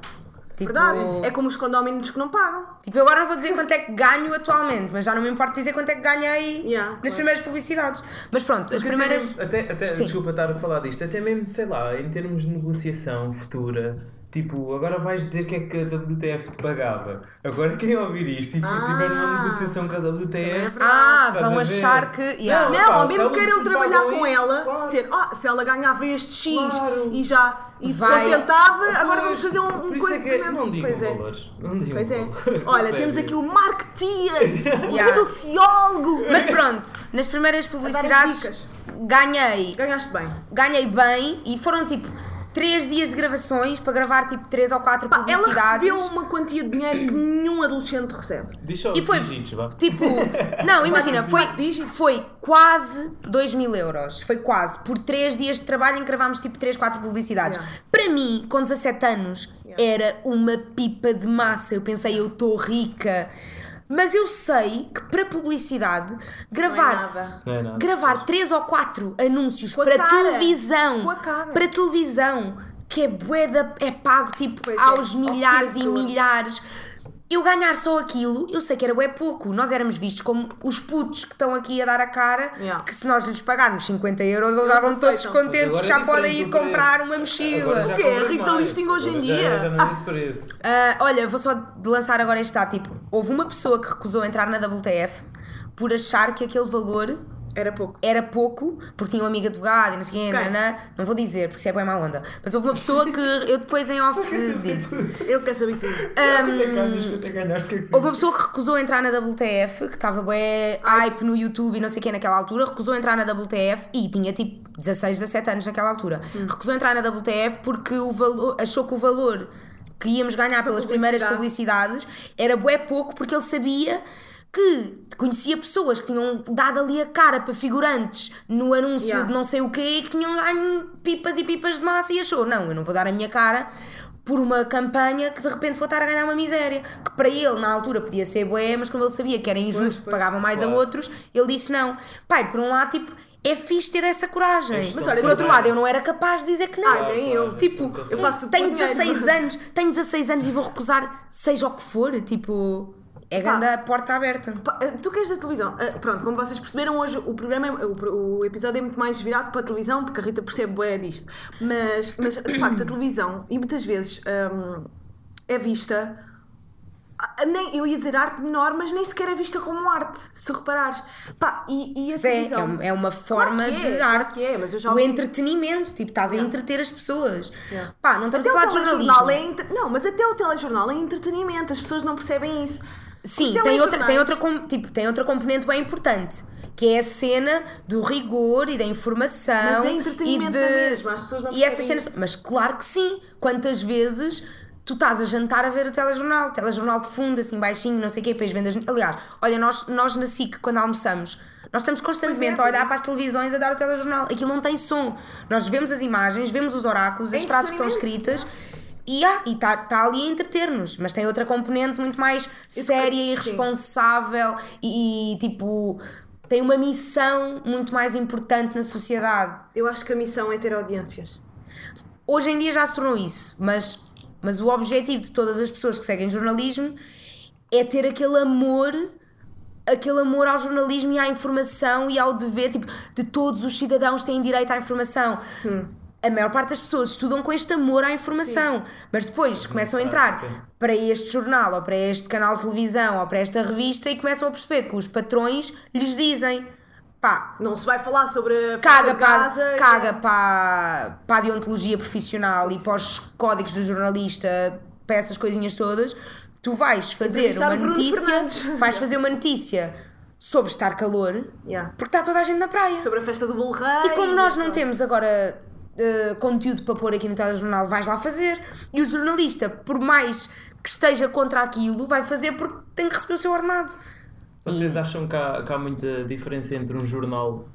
Tipo,
Verdade. É como os condóminos que não pagam.
Tipo, eu agora não vou dizer quanto é que ganho atualmente, mas já não me importa dizer quanto é que ganhei
Yeah,
nas
claro.
primeiras publicidades. Mas pronto, as
Porque
primeiras.
Até, mesmo- até, até
Sim.
desculpa estar a falar disto, até mesmo, sei lá, em termos de negociação futura, tipo, agora vais dizer que é que a WTF te pagava. Agora quem ouvir isto e
Ah.
tiver uma negociação com a WTF.
Ah,
estás
vão achar que. yeah.
Não,
pá,
ao
se
mesmo
elas
queiram
se
trabalhar com
isso,
ela,
claro.
dizer, ah, se ela ganhava este X
Claro.
e já e se
Vai.
contentava, agora
Pois,
vamos fazer um, um coisa
é que
também.
não digam
pois é.
valores. Não digam
Pois é.
valores.
Olha,
Sério.
temos aqui o Mark Tias, o
Yeah.
sociólogo.
Mas pronto, nas primeiras publicidades ganhei.
Ganhaste bem.
Ganhei bem e foram tipo 3 dias de gravações para gravar tipo 3 ou 4
Pá, ela
publicidades.
recebeu uma quantia de dinheiro que nenhum adolescente recebe.
Diz só
E foi
dígitos, vá.
tipo, não, imagina, foi, foi quase 2 mil euros. Foi quase. Por 3 dias de trabalho em que gravámos tipo 3, 4 publicidades.
Yeah.
Para mim, com 17 anos,
Yeah.
era uma pipa de massa. Eu pensei, eu estou rica. Mas eu sei que para publicidade, gravar
nada.
Não é nada.
gravar três ou quatro anúncios
Com
para
cara.
televisão, para televisão, que é bué é pago tipo
Pois é,
aos
ao
milhares e milhares. Eu ganhar só aquilo, eu sei que era bué pouco. Nós éramos vistos como os putos que estão aqui a dar a cara,
Yeah.
que se nós lhes pagarmos 50 euros, eles já vão todos contentes que já
é
podem ir comprar uma mochila.
Já
O quê? É Rita. Listing hoje em dia?
Já, já não
Ah.
é.
Ah, olha, vou só lançar agora este dado. Tipo, houve uma pessoa que recusou entrar na WTF por achar que aquele valor
Era pouco.
era pouco, porque tinha um amigo advogado e não sei quem, nanã. não vou dizer, porque isso é bem má onda. Mas houve uma pessoa que eu depois em off digo.
Eu quero saber tudo.
Quanto é?
Houve uma pessoa que recusou entrar na WTF, que estava bem hype no YouTube e não sei quem naquela altura, recusou entrar na WTF e tinha tipo 16, 17 anos naquela altura.
Hum.
Recusou entrar na WTF porque o valor, achou que o valor que íamos ganhar pelas primeiras publicidades era bué pouco porque ele sabia que conhecia pessoas que tinham dado ali a cara para figurantes no anúncio
Yeah.
de não sei o quê e que tinham ganho pipas e pipas de massa e achou, não, eu não vou dar a minha cara por uma campanha que de repente vou estar a ganhar uma miséria. Que para ele, na altura, podia ser bué, mas como ele sabia que era injusto,
pois,
pagavam mais
claro.
a outros, ele disse não. Pai, por um lado, tipo, é fixe ter essa coragem.
Mas
olha,
por outro
também-
lado, eu não era capaz de dizer que não.
Ai, nem eu.
Tipo,
Eu faço
tenho
por dinheiro.
16 anos, tenho 16 anos e vou recusar seja o que for, tipo, é grande a porta aberta.
Pá, eh, Tu queres da televisão? Ah, Pronto, como vocês perceberam, hoje o programa, é- o, o episódio é muito mais virado para a televisão, porque a Rita percebe bué disto. Mas, mas de facto, a televisão, e muitas vezes hum, é vista. Nem, eu ia dizer arte menor, mas nem sequer é vista como arte, se reparares. Pá, e, e a
é,
televisão.
é um- é uma forma
Claro é,
de
claro
arte.
que é, mas eu já
o
ouvi-
entretenimento, tipo, estás a entreter as pessoas.
Yeah.
Pá, não estamos
Até
a
o
falar de
telejornal
jornalismo.
é entre- Não, mas até o telejornal é entretenimento, as pessoas não percebem isso.
Sim,
Os
tem outra, tem, outra, com- tipo, tem outra componente bem importante, que é a cena do rigor e da informação.
Mas é entretenimento
e de...
na mesma, as pessoas não
E essas cenas.
isso.
Mas claro que sim. Quantas vezes tu estás a jantar a ver o telejornal, telejornal de fundo, assim baixinho, não sei o quê, depois vendas. Aliás, olha, nós, nós na SIC, quando almoçamos. Nós estamos constantemente
Pois é,
a olhar para as televisões a dar o telejornal. Aquilo não tem som. Nós vemos as imagens, vemos os oráculos,
É
as frases que estão escritas e está e tá, ali a entreter-nos. Mas tem outra componente muito mais séria e responsável e, e, tipo. Tem uma missão muito mais importante na sociedade.
Eu acho que a missão é ter audiências.
Hoje em dia já se tornou isso, mas, mas o objetivo de todas as pessoas que seguem jornalismo é ter aquele amor, aquele amor ao jornalismo e à informação e ao dever, tipo, de todos os cidadãos têm direito à informação. A maior parte das pessoas estudam com este amor à informação, mas depois começam a entrar para este jornal ou para este canal de televisão ou para esta revista e começam a perceber que os patrões lhes dizem. Pá,
Não se vai falar sobre a
caga para, caga para, para a deontologia profissional e para os códigos do jornalista, para essas coisinhas todas, tu vais fazer uma notícia,
Fernandes.
vais fazer uma notícia sobre estar calor,
Yeah.
porque está toda a gente na praia.
Sobre a festa do Bolo Rei.
E como nós não temos agora eh, conteúdo para pôr aqui no telejornal, vais lá fazer. E o jornalista, por mais que esteja contra aquilo, vai fazer porque tem que receber o seu ordenado.
Vocês acham que há, que há muita diferença entre um jornal,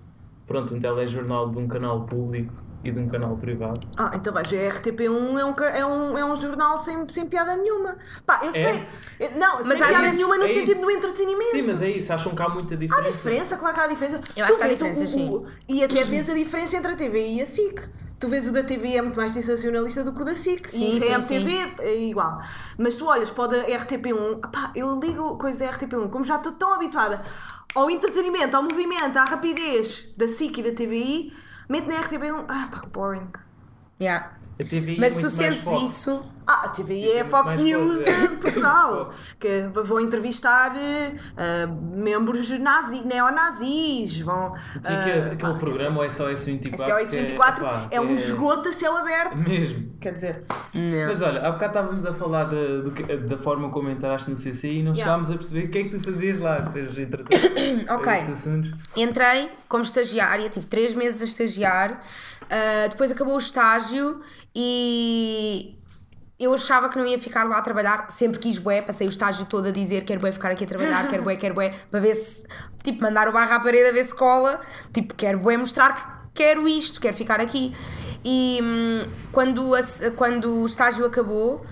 pronto, um telejornal de um canal público e de um canal privado?
Ah, então vais, a RTP1 é um, é um, é um jornal sem, sem piada nenhuma. Pá, eu sei. Eu- Não,
Mas
sem piada
vezes
nenhuma no
é
sentido
isso.
do entretenimento.
Sim, mas é isso, acham que há muita
Há
diferença?
diferença, claro que há diferença.
Eu acho que há diferença,
o-
sim.
o- E até vês a diferença entre a TV e a SIC. Tu vês o da TV é muito mais sensacionalista do que o da SIC.
Sim,
e
sim,
a MTV é igual. Mas tu olhas para o da RTP1, pá, eu ligo coisa da RTP1, como já estou tão habituada ao entretenimento, ao movimento, à rapidez da SIC e da TVI, mete na RTP1, ah pá, boring.
Yeah.
A TVI
Mas
é
tu sentes
foco.
isso.
Ah, a TVI é a Fox News
é.
de Portugal, que vão entrevistar eh, ah, membros nazi, neonazis, vão...
Tinha
ah,
aquele,
quer
programa, o SOS 24.
Este é o
que
S24,
pá,
é um
que
esgoto a céu aberto.
Mesmo.
Quer dizer,
Mas olha, há bocado estávamos a falar da, do que- da forma como entraste no CC e não
Yeah.
chegámos a perceber o que é que tu fazias lá. Depois, entretanto,
Ok. Entrei como estagiária, tive três meses a estagiar, ah, depois acabou o estágio e eu achava que não ia ficar lá a trabalhar, sempre quis bué, passei o estágio todo a dizer quero bué ficar aqui a trabalhar, quero bué, quero bué, para ver se, tipo, mandar o barro à parede a ver se cola, tipo, quero bué mostrar que quero isto, quero ficar aqui. E hum, quando, a- quando o estágio acabou,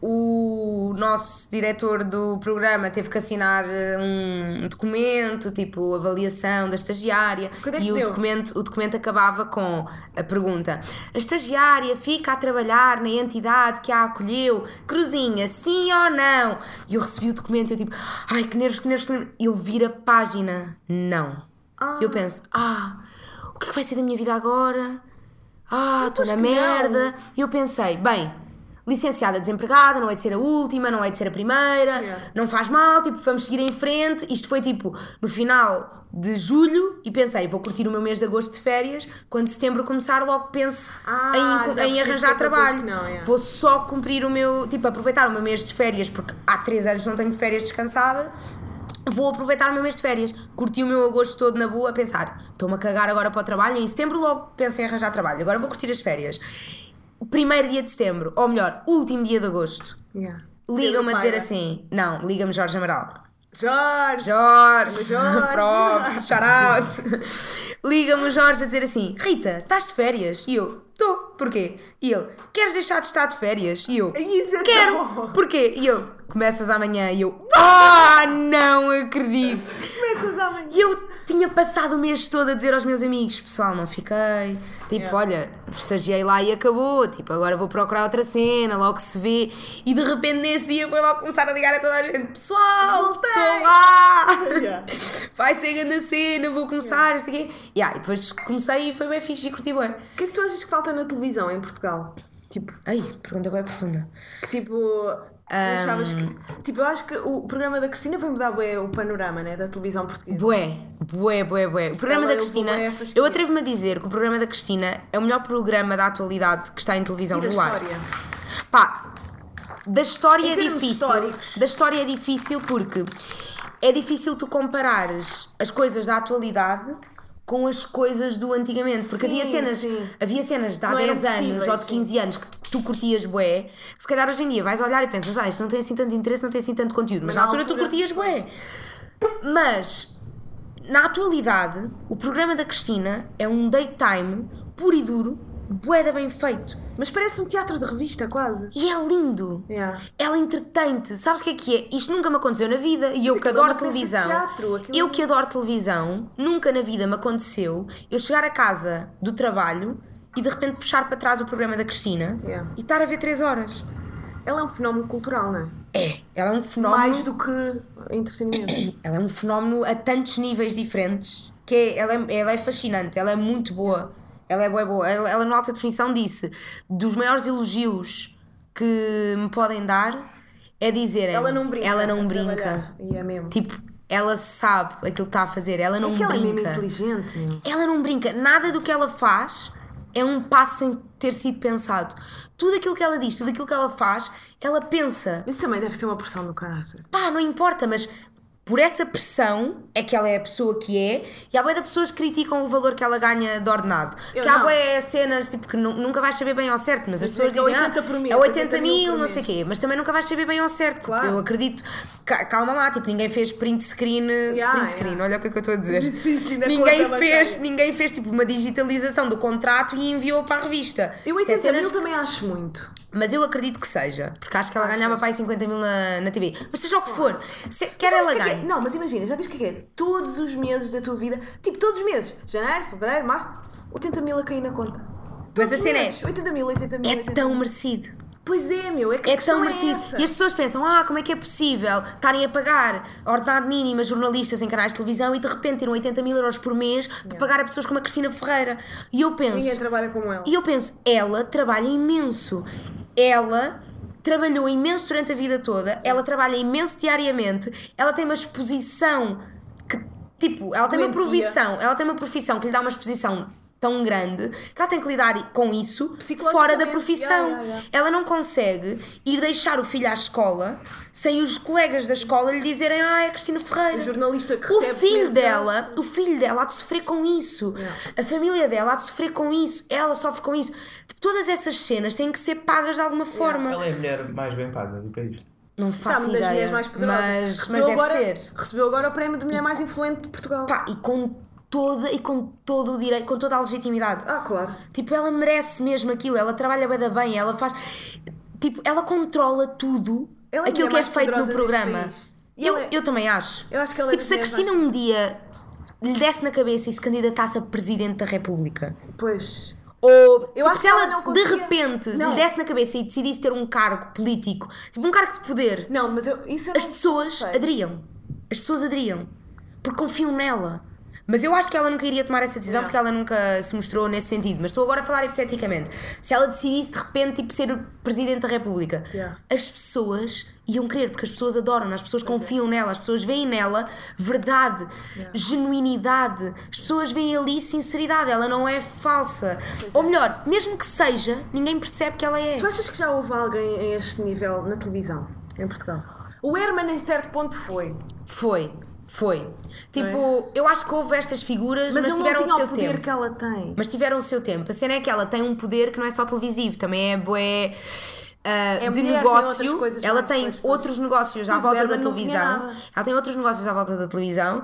o nosso diretor do programa teve que assinar eh, um documento, tipo avaliação da estagiária,
é
e o
deu?
documento, o documento acabava com a pergunta: A estagiária fica a trabalhar na entidade que a acolheu? Cruzinha, sim ou não? E eu recebi o documento e eu tipo, ai que nervos, que nervos, que nervos. Eu viro a página, não.
Ah.
Eu penso, ah, o que é que vai ser da minha vida agora? Ah, estou na merda. E eu pensei, bem, licenciada desempregada, não é de ser a última, não é de ser a primeira,
Yeah.
não faz mal, tipo, vamos seguir em frente. Isto foi tipo no final de julho e pensei, vou curtir o meu mês de agosto de férias, quando setembro começar, logo penso
Ah,
em, em arranjar
é
trabalho.
não, yeah.
Vou só cumprir o meu, tipo, aproveitar o meu mês de férias, porque há três anos não tenho férias descansada. Vou aproveitar o meu mês de férias. Curti o meu agosto todo na boa a pensar, estou-me a cagar agora para o trabalho, em setembro logo penso em arranjar trabalho, agora vou curtir as férias. Primeiro dia de setembro, ou melhor, último dia de agosto,
yeah.
ligam-me a dizer assim, não, liga-me Jorge Amaral.
Jorge!
Jorge,
Jorge.
props, shout out. Liga-me o Jorge a dizer assim: Rita, estás de férias? E eu, estou, porquê? E ele, queres deixar de estar de férias? E eu,
é
quero, porquê? E ele, começas amanhã. E eu, ah, não acredito.
Começas amanhã.
E eu tinha passado o mês todo a dizer aos meus amigos: pessoal, não fiquei. Tipo,
Yeah.
olha, estagiei lá e acabou. Tipo, agora vou procurar outra cena, logo se vê. E de repente nesse dia foi logo começar a ligar a toda a gente: pessoal,
Voltei."
estou lá!
Yeah.
Vai ser grande cena, vou começar, não sei o quê. Yeah, e depois comecei e foi bem fixe e curti bem.
O que é que tu achas que falta na televisão em Portugal? Tipo,
Ai, pergunta bem profunda.
que tipo. Achavas que. Tipo, eu acho que o programa da Cristina vai mudar bué o panorama, né? Da televisão portuguesa.
Bué, bué, bué, bué. O programa
Ela
da
é um
Cristina,
fascinante.
eu atrevo-me a dizer que o programa da Cristina é o melhor programa da atualidade que está em televisão
E da história.
Pá, da história é difícil.
históricos.
Da história é difícil porque é difícil tu comparares as coisas da atualidade com as coisas do antigamente. Porque
Sim,
havia cenas,
sim.
havia cenas de há
Não eram
10 anos ou de
sim.
15 anos que tu, curtias bué, que se calhar hoje em dia vais olhar e pensas, ah, isto não tem assim tanto interesse, não tem assim tanto conteúdo. Mas,
Mas
na
na
altura, tu
altura-
curtias bué. Mas na atualidade, o programa da Cristina é um daytime puro e duro, bué da bem feito.
Mas parece um teatro de revista, quase.
E é lindo.
Yeah.
Ela entretém-te. Sabes o que é que é? Isto nunca me aconteceu na vida. E eu que
é
adoro televisão.
teatro, aquilo-
Eu que adoro televisão, nunca na vida me aconteceu eu chegar a casa do trabalho e de repente puxar para trás o programa da Cristina
Yeah.
e estar a ver 3 horas.
Ela é um fenómeno cultural, não é?
É, ela é um fenómeno.
Mais do que entretenimento.
Ela é um fenómeno a tantos níveis diferentes que é, ela, é, ela é fascinante, ela é muito boa. Ela é boa, boa. Ela, ela, no alta definição, disse: dos maiores elogios que me podem dar é dizerem
Ela não brinca.
Ela não brinca.
E é mesmo.
Tipo, Ela sabe aquilo que está a fazer, ela não
É que ela é mesmo
brinca.
inteligente, meu.
ela não brinca. Nada do que ela faz é um passo sem ter sido pensado. Tudo aquilo que ela diz, tudo aquilo que ela faz, ela pensa.
Isso também deve ser uma pressão do caraças.
Pá, não importa, mas por essa pressão é que ela é a pessoa que é e há boia de pessoas que criticam o valor que ela ganha de ordenado.
Eu
que há boia cenas tipo, que nu- nunca vais saber bem ao certo, mas as
Dizer
pessoas
é
dizem
80
ah,
por mês,
é 80
80 mil
mil, não sei o
mês."
quê, mas também nunca vais saber bem ao certo.
Claro.
Eu acredito, ca- calma lá, tipo, ninguém fez print screen,
Yeah,
print screen,
yeah.
olha o que é que eu estou a dizer.
Sim, sim,
ninguém fez,
bancária.
ninguém fez tipo uma digitalização do contrato e enviou para a revista.
Eu
Isto é
80
cenas
mil
que-
também acho muito.
mas eu acredito que seja, porque acho que ela ganhava para aí 50 mil na, na TV. Mas seja o que for, se, quer ela
o é é? Não, mas imagina, já viste o que é que é? Todos os meses da tua vida, tipo todos os meses, janeiro, fevereiro, março, 80 mil a cair na conta. Todos
a
os
cena é-
meses, 80 mil, 80 mil,
É
80
tão
mil.
merecido.
Pois é, meu, é que a
É tão
é
merecido.
essa.
e as pessoas pensam, ah, como é que é possível estarem a pagar ordenado mínimo a jornalistas em canais de televisão e de repente terem 80 mil euros por mês para pagar a pessoas como a Cristina Ferreira. E eu penso,
Ninguém trabalha como ela.
e eu penso, ela trabalha imenso. Ela trabalhou imenso durante a vida toda, ela trabalha imenso diariamente, ela tem uma exposição que, tipo, ela tem uma profissão, ela tem uma profissão que lhe dá uma exposição tão grande que ela tem que lidar com isso
Psicologicamente,
fora da profissão.
yeah, yeah, yeah.
Ela não consegue ir deixar o filho à escola sem os colegas da escola lhe dizerem ah, é Cristina Ferreira.
O jornalista que
O filho dela, o filho dela há de sofrer com isso. A família dela há de sofrer com isso. Ela sofre com isso. Tipo, todas essas cenas têm que ser pagas de alguma forma.
Ela é a mulher mais bem paga do país.
Não
Está
faço
das
ideia.
mulheres mais poderosas.
mas, mas
Recebeu
deve
agora,
ser.
Recebeu agora o prémio de mulher mais influente de Portugal.
Pá, e com toda e com todo o direito, com toda a legitimidade.
Ah, claro.
Tipo, ela merece mesmo aquilo, ela trabalha bem da bem, ela faz. Tipo, ela controla tudo
Ela é
aquilo
mulher
que é feito no programa. Eu,
é-
eu também acho.
Eu acho que ela é
tipo,
das
se a Cristina um dia lhe desse na cabeça e se candidatasse a Presidente da República.
Pois.
Ou
Eu
tipo,
acho
se
ela
ela, de repente
Não.
lhe desse na cabeça e decidisse ter um cargo político, tipo um cargo de poder,
Não, mas eu, isso eu
as pessoas
sei.
aderiam. As pessoas aderiam. Porque confiam nela. Mas eu acho que ela nunca iria tomar essa decisão
Não.
porque ela nunca se mostrou nesse sentido. Mas estou agora a falar hipoteticamente. Se ela decidisse de repente tipo, ser Presidente da República,
Yeah.
as pessoas iam querer, porque as pessoas adoram, as
é.
pessoas confiam nela, as pessoas veem nela verdade, genuinidade, as pessoas veem ali sinceridade, ela não é falsa. Ou melhor, mesmo que seja, ninguém percebe que ela é.
Tu achas que já houve alguém a este nível na televisão, em Portugal? O Herman, em certo ponto, foi.
Foi, foi. Tipo, eu acho que houve estas figuras,
Mas,
mas, tiveram o seu
o poder
tempo.
que ela tem.
Mas tiveram o seu tempo. A cena é que ela tem um poder que não é só televisivo, também é bué. ah,
É
de
mulher, tem
negócio, ela
mais,
tem
pois, pois.
outros negócios à
Mas
volta da televisão. Ela tem outros negócios à volta da televisão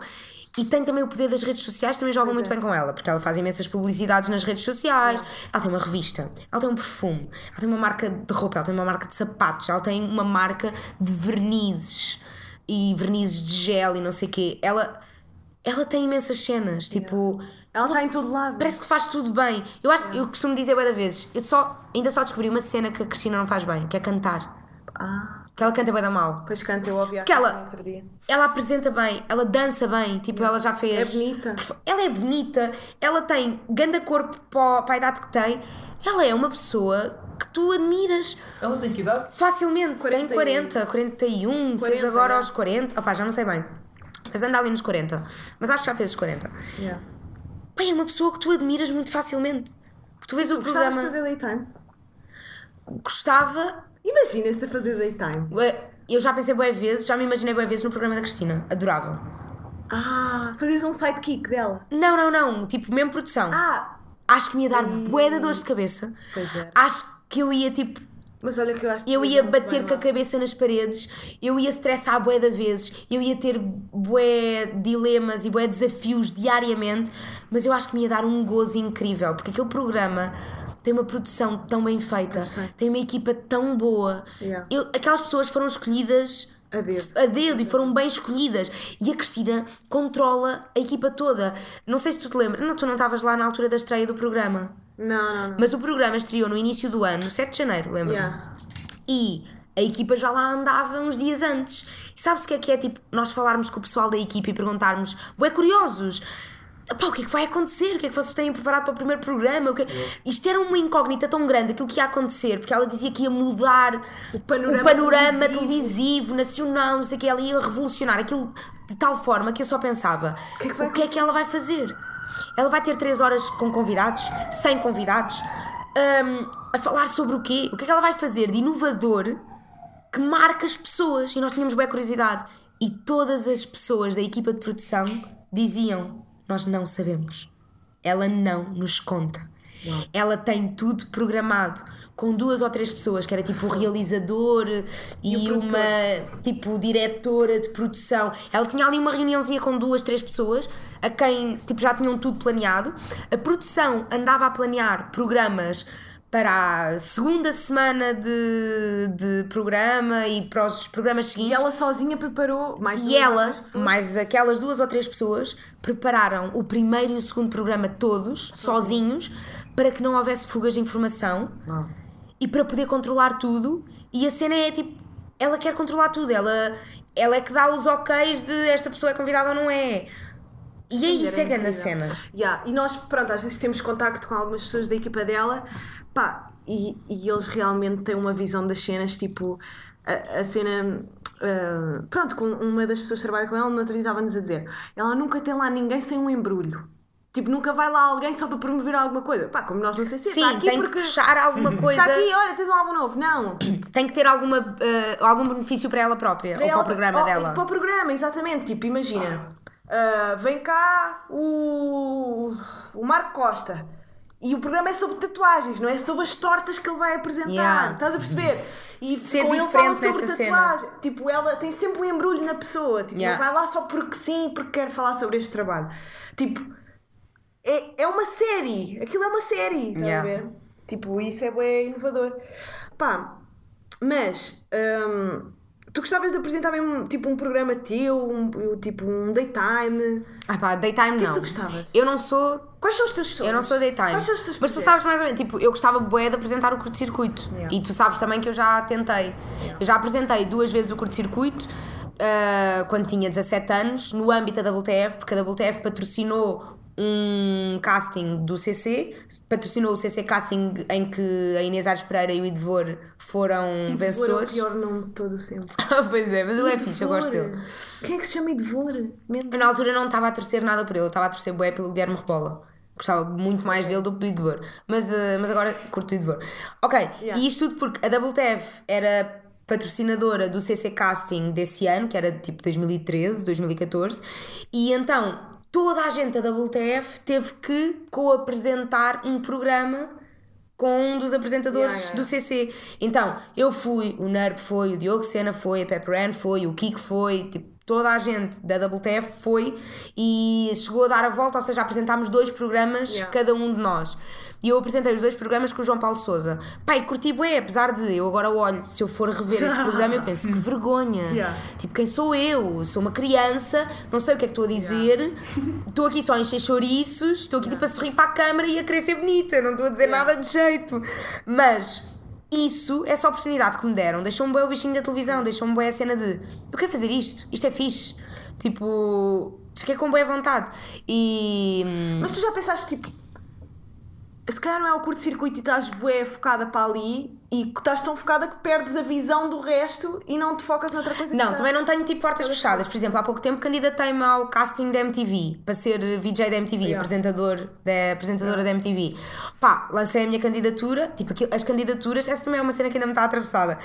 e tem também o poder das redes sociais, também jogam
Pois
muito
é.
bem com ela, porque ela faz imensas publicidades nas redes sociais. Ela tem uma revista, ela tem um perfume, ela tem uma marca de roupa, ela tem uma marca de sapatos, ela tem uma marca de vernizes e vernizes de gel e não sei o quê. Ela, ela tem imensas cenas, tipo.
Ela está em todo lado.
Parece que faz tudo bem. Eu, acho, eu costumo dizer bué da vezes, eu só, ainda só descobri uma cena que a Cristina não faz bem, que é cantar.
Ah,
Que ela canta bem da mal.
pois canta, eu ouvi a
Que ela-
outro dia.
Ela apresenta bem, ela dança bem, tipo, ela já fez.
É bonita.
Ela é bonita, ela tem ganda corpo para a idade que tem. Ela é uma pessoa que tu admiras
Ela tem que idade?
facilmente.
41.
Tem 40, 41, fez
40,
agora
é.
aos 40. Opá, já não sei bem. Mas anda ali nos 40. Mas acho que já fez os 40.
Yeah.
Bem, é uma pessoa que tu admiras muito facilmente. Porque tu vês o
Gostavas
programa.
de fazer daytime?
Gostava.
Imaginas-te a fazer daytime.
Eu já pensei boas vezes, já me imaginei boas vezes no programa da Cristina. Adorava.
Ah, fazias um sidekick dela.
Não, não, não. Tipo, mesmo produção.
Ah,
Acho que me ia dar bué de dores de cabeça.
Pois é.
Acho que eu ia tipo.
mas olha que eu acho que
Eu ia bater com a cabeça nas paredes, eu ia estressar bué de vezes, eu ia ter bué dilemas e bué desafios diariamente, mas eu acho que me ia dar um gozo incrível, porque aquele programa tem uma produção tão bem feita,
tem
uma equipa tão boa.
Yeah.
Eu- aquelas pessoas foram escolhidas
A dedo.
a dedo e foram bem escolhidas. E a Cristina controla a equipa toda. Não sei se tu te lembras, não, tu não estavas lá na altura da estreia do programa.
Não, não, não.
Mas o programa estreou no início do ano, 7 de janeiro, lembra?
Yeah.
E a equipa já lá andava uns dias antes. E sabes o que é que é? Tipo, nós falarmos com o pessoal da equipa e perguntarmos, bué curiosos, Pá, o que é que vai acontecer? O que é que vocês têm preparado para o primeiro programa? O que... Isto era uma incógnita tão grande, aquilo que ia acontecer, porque ela dizia que ia mudar o
panorama
panorama
televisivo.
televisivo, nacional, não sei o que, ela ia revolucionar aquilo de tal forma que eu só pensava:
O que é que vai
que ela vai fazer? Ela vai ter três horas com convidados, sem convidados, hum, a falar sobre o quê? O que é que ela vai fazer de inovador que marca as pessoas? E nós tínhamos bem curiosidade. E todas as pessoas da equipa de produção diziam: Nós não sabemos. Ela não nos conta. Ela tem tudo programado com duas ou três pessoas, que era tipo o realizador e,
o produtor.
uma tipo diretora de produção. Ela tinha ali uma reuniãozinha com duas, três pessoas, a quem tipo, já tinham tudo planeado. A produção andava a planear programas para a segunda semana de, de programa e para os programas
E
seguintes.
ela sozinha preparou mais
E ela, mais aquelas duas ou três pessoas, prepararam o primeiro e o segundo programa todos, sozinhos, para que não houvesse fugas de informação e para poder controlar tudo. E a cena é tipo, ela quer controlar tudo, ela, ela é que dá os oks de esta pessoa é convidada ou não é. E é isso, é grande a cena.
Yeah, E nós, pronto, às vezes temos contacto com algumas pessoas da equipa dela, pá, e, e eles realmente têm uma visão das cenas, tipo, a, a cena. ah, pronto, com uma das pessoas que trabalha com ela, no outro estava-nos a dizer: ela nunca tem lá ninguém sem um embrulho. Tipo, nunca vai lá alguém só para promover alguma coisa. Pá, como nós não sei se
Sim,
está aqui
tem
porque.
que puxar alguma coisa,
Está aqui, olha, tens um álbum novo. Não.
tem que ter alguma, eh, algum benefício para ela própria, ou para
ela-
o programa
oh,
dela.
Para o programa, exatamente. Tipo, imagina, ah, vem cá o, o Marco Costa e o programa é sobre tatuagens, não é sobre as tortas que ele vai apresentar.
Yeah.
Estás a perceber? E
Ser
com ele fala sobre
nessa cena.
tatuagem. Tipo, ela tem sempre um embrulho na pessoa. Tipo,
Yeah.
não vai lá só porque sim, porque quer falar sobre este trabalho. Tipo, é, é uma série. Aquilo é uma série. Estás
Yeah.
a ver? Tipo, isso é bem inovador. Pá, mas hum, tu gostavas de apresentar mesmo tipo um programa teu, um, tipo um daytime.
Ah pá, daytime
que
não.
tu gostavas?
Eu não sou
Quais são os teus sonhos?
Eu não sou daytime.
Quais são os teus
Mas tu sabes mais ou menos, tipo, eu gostava bué de apresentar o curto-circuito.
Yeah.
E tu sabes também que eu já tentei. Eu já apresentei duas vezes o curto-circuito, ah, quando tinha 17 anos, no âmbito da WTF, porque a WTF patrocinou um casting do CC, patrocinou o CC Casting em que a Inês Aires Pereira e o Idevor foram
Idevor É o
vencedores.
pior nome de todo o sempre.
pois é, mas ele é fixe, eu gosto dele.
Quem é que se chama? Mendes.
Eu na altura não estava a torcer nada por ele, estava a torcer bué pelo Guilherme Rebola. Gostava muito mais dele do que do Idevor. Mas, eh, mas agora curto o Idevor. Ok,
Yeah.
e isto tudo porque a WTF era patrocinadora do CC Casting desse ano, que era tipo 2013, 2014, e então toda a gente da WTF teve que co-apresentar um programa com um dos apresentadores
Yeah, yeah.
do CC. Então, eu fui, o Nerb foi, o Diogo Sena foi, a Pepper Ann foi, o Kiko foi, tipo, toda a gente da WTF foi e chegou a dar a volta, ou seja, apresentámos dois programas,
Yeah.
cada um de nós. E eu apresentei os dois programas com o João Paulo Souza. Pai, curti bué, apesar de eu agora olho, se eu for rever esse programa, eu penso que vergonha.
Yeah.
Tipo, quem sou eu? Sou uma criança, não sei o que é que estou a dizer, estou aqui só a encher chouriços, estou aqui tipo a sorrir para a câmara e a querer ser bonita, não estou a dizer nada de jeito. Mas isso, essa oportunidade que me deram, deixou-me bem o bichinho da televisão, deixou-me bem a cena de eu quero fazer isto, isto é fixe. Tipo, fiquei com boa vontade. E.
Mas tu já pensaste tipo. Se calhar não é o curto-circuito e estás bué focada para ali e estás tão focada que perdes a visão do resto e não te focas noutra coisa
Não,
tá-
também não tenho tipo portas fechadas. Por exemplo, há pouco tempo candidatei-me ao casting da MTV para ser VJ da MTV,
Yeah.
apresentador da, apresentadora da MTV. Pá, lancei a minha candidatura. Tipo, as candidaturas, essa também é uma cena que ainda me está atravessada.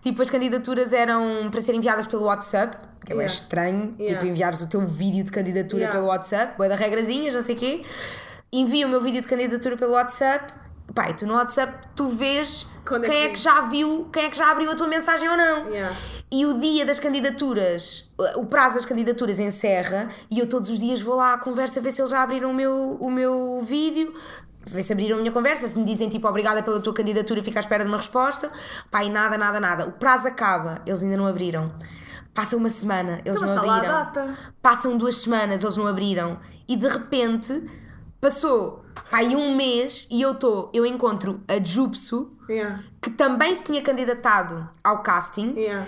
Tipo, as candidaturas eram para ser enviadas pelo WhatsApp, que é
Yeah.
estranho.
Yeah.
Tipo, enviares o teu vídeo de candidatura
Yeah.
pelo WhatsApp, boa da regrazinhas, não sei o quê. Envio o meu vídeo de candidatura pelo WhatsApp. E tu no WhatsApp tu vês
Quando é
quem é
que-
que já viu, quem é que já abriu a tua mensagem ou não.
Yeah.
E o dia das candidaturas, o prazo das candidaturas encerra e eu todos os dias vou lá à conversa ver se eles já abriram o meu, o meu vídeo, ver se abriram a minha conversa, se me dizem tipo obrigada pela tua candidatura, fica à espera de uma resposta. Pá, e nada, nada, nada. O prazo acaba, eles ainda não abriram. Passa uma semana, eles
Então,
não abriram. Passam duas semanas, eles não abriram. E de repente passou aí um mês e eu estou, eu encontro a Jupsu
Yeah.
que também se tinha candidatado ao casting
Yeah.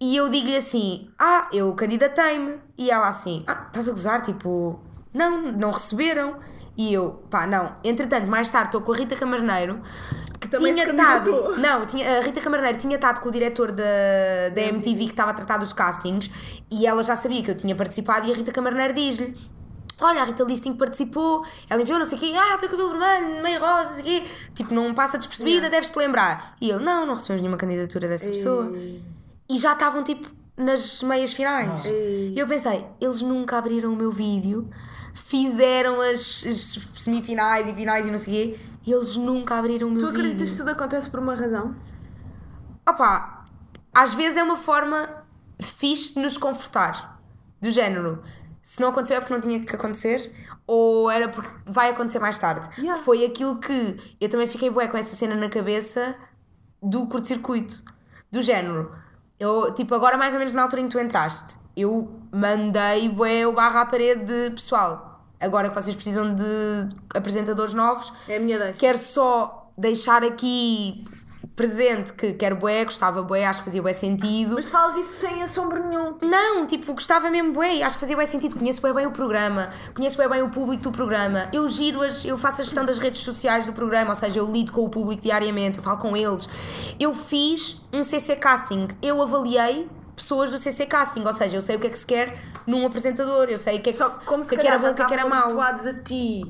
e eu digo-lhe assim: Ah, eu candidatei-me. E ela assim: Ah, estás a gozar? Tipo, não, não receberam. E eu, pá, não. Entretanto, mais tarde estou com a Rita Camarneiro, que
também
tinha estado. Não, tinha, a Rita Camarneiro tinha estado com o diretor da, da MTV que estava a tratar dos castings e ela já sabia que eu tinha participado e a Rita Camarneiro diz-lhe. Olha, a Rita Listing participou, ela enviou não sei o quê, ah, teu cabelo vermelho, meio rosa, não sei o quê. Tipo, não passa despercebida, deves-te lembrar. E ele, não, não recebemos nenhuma candidatura dessa pessoa. E já estavam, tipo, nas meias finais. E eu pensei, eles nunca abriram o meu vídeo, fizeram as, as semifinais e finais e não sei o quê, e eles nunca abriram o meu
Tu
vídeo.
acreditas que tudo acontece por uma razão?
Opa, às vezes é uma forma fixe de nos confortar. Do género, se não aconteceu é porque não tinha que acontecer, ou era porque vai acontecer mais tarde.
Yeah.
Foi aquilo que eu também fiquei bué com essa cena na cabeça do curto-circuito. Do género, eu, tipo, agora mais ou menos na altura em que tu entraste, eu mandei bué o barra à parede de pessoal. Agora que vocês precisam de apresentadores novos,
É a minha deixa.
Quero só deixar aqui presente que quero bué, gostava bué, acho que fazia bué sentido.
Mas tu falas isso sem assombro nenhum.
Não, tipo, gostava mesmo bué, acho que fazia bué sentido. Conheço bué bem o programa, conheço bué bem o público do programa. Eu giro, as, eu faço a gestão das redes sociais do programa, ou seja, eu lido com o público diariamente, eu falo com eles. Eu fiz um CC Casting, eu avaliei pessoas do CC Casting, ou seja, eu sei o que é que se quer num apresentador, eu sei o que é que,
Só
se-
que como se
que é que era bom, o que é que era mau.
a ti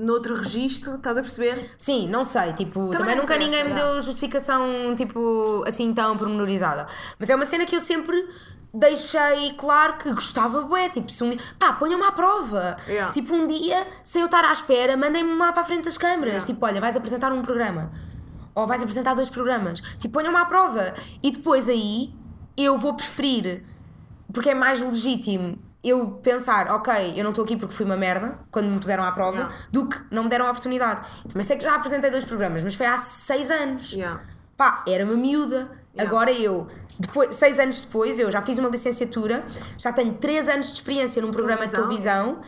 noutro registro, estás a perceber?
Sim, não sei, tipo, também,
não
nunca ninguém me deu justificação, tipo, assim tão pormenorizada. Mas é uma cena que eu sempre deixei claro que gostava bué, tipo, se um dia, pá, ponham-me à prova.
Yeah.
Tipo, um dia, sem eu estar à espera, mandem-me lá para a frente das câmaras.
Yeah.
Tipo, olha, vais apresentar um programa. Ou vais apresentar dois programas. Tipo, ponham-me à prova. E depois aí, eu vou preferir, porque é mais legítimo eu pensar, ok, eu não estou aqui porque fui uma merda quando me puseram à prova,
Yeah.
do que não me deram a oportunidade. Também sei que já apresentei dois programas, mas foi há seis anos.
Yeah.
Pá, era uma miúda.
Yeah.
Agora eu, depois, seis anos depois, eu já fiz uma licenciatura, já tenho três anos de experiência num programa de
Televisão.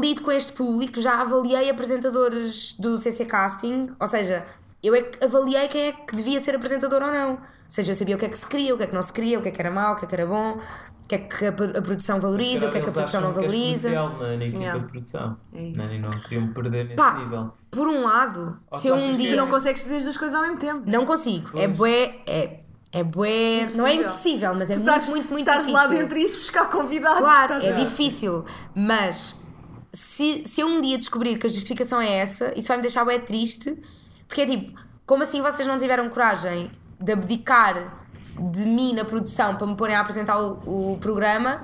lido com este público, já avaliei apresentadores do CC Casting, ou seja, eu é que avaliei quem é que devia ser apresentador ou não. Ou seja, eu sabia o que é que se queria, o que é que não se queria, o que é que era mau, o que é que era bom, o que é que a, a produção valoriza, o que é que a produção não
que
valoriza.
comercial na, na equipa
Yeah.
de produção.
É isso.
Não, e não queriam me perder nesse
Pá,
nível.
por um lado,
Ou
se
tu
eu um dia.
Tu não consegues dizer as duas coisas ao mesmo tempo.
Não consigo. É
Pois.
bué. É, é bué. Não é
Impossível.
impossível, mas é
Tu
muito,
estás,
muito, muito
estás
difícil.
lá dentro e buscar convidados.
Claro,
estás
é difícil. Mas se, se eu um dia descobrir que a justificação é essa, isso vai me deixar bué triste. Porque é tipo, como assim vocês não tiveram coragem de abdicar de mim na produção para me porem a apresentar o, o programa?